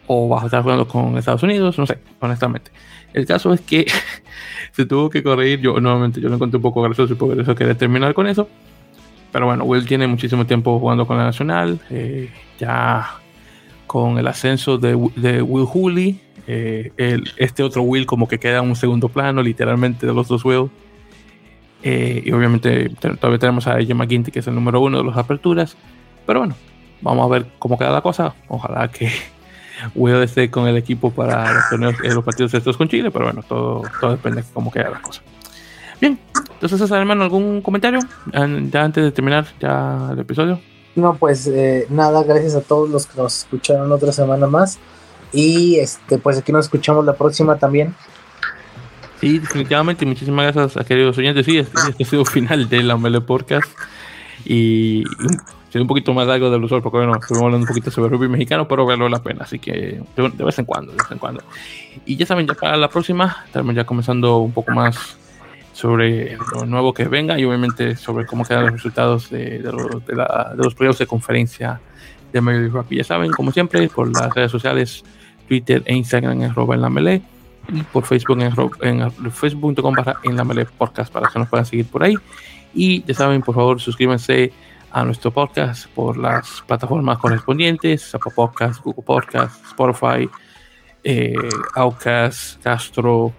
o vas a estar jugando con Estados Unidos, no sé, honestamente. El caso es que se tuvo que corregir. Yo, nuevamente, yo lo encontré un poco gracioso y por eso quería terminar con eso. Pero bueno, Will tiene muchísimo tiempo jugando con la Nacional. Eh, ya con el ascenso de, Will Hooley, eh, este otro Will como que queda en un segundo plano, literalmente, de los dos Will. Eh, y obviamente todavía tenemos a AJ McGinty, que es el número uno de las aperturas. Pero bueno, vamos a ver cómo queda la cosa. Ojalá que Will esté con el equipo para los, los partidos estos con Chile. Pero bueno, todo, todo depende de cómo queda la cosa. Bien, entonces, hermano, ¿algún comentario? Ya antes de terminar ya el episodio. No, pues eh, nada, gracias a todos los que nos escucharon otra semana más. Y este, pues aquí nos escuchamos la próxima también. Sí, definitivamente, muchísimas gracias a queridos oyentes. Sí, este, este ha sido el final de la Mele Podcast. Y, y un poquito más largo del usuario, porque bueno, estuvimos hablando un poquito sobre rugby mexicano, pero valió la pena. Así que de, vez en cuando, de vez en cuando. Y ya saben, ya para la próxima, estamos ya comenzando un poco más sobre lo nuevo que venga y obviamente sobre cómo quedan los resultados de, de, los proyectos de conferencia de Major Rugby. Ya saben, como siempre, por las redes sociales, Twitter e Instagram en en la melee y por Facebook en, en facebook.com para en la melee podcast para que nos puedan seguir por ahí. Y ya saben, por favor, suscríbanse a nuestro podcast por las plataformas correspondientes, Apple Podcast, Google Podcast, Spotify, eh, Outcast, Castro,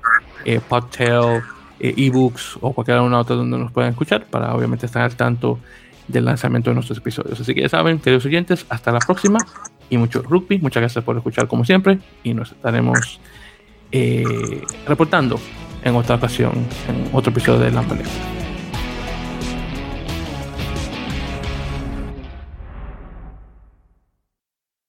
eh, Podtail, ebooks o cualquier una otra donde nos puedan escuchar para obviamente estar al tanto del lanzamiento de nuestros episodios. Así que ya saben, queridos oyentes, hasta la próxima y mucho rugby. Muchas gracias por escuchar como siempre y nos estaremos eh, reportando en otra ocasión, en otro episodio de La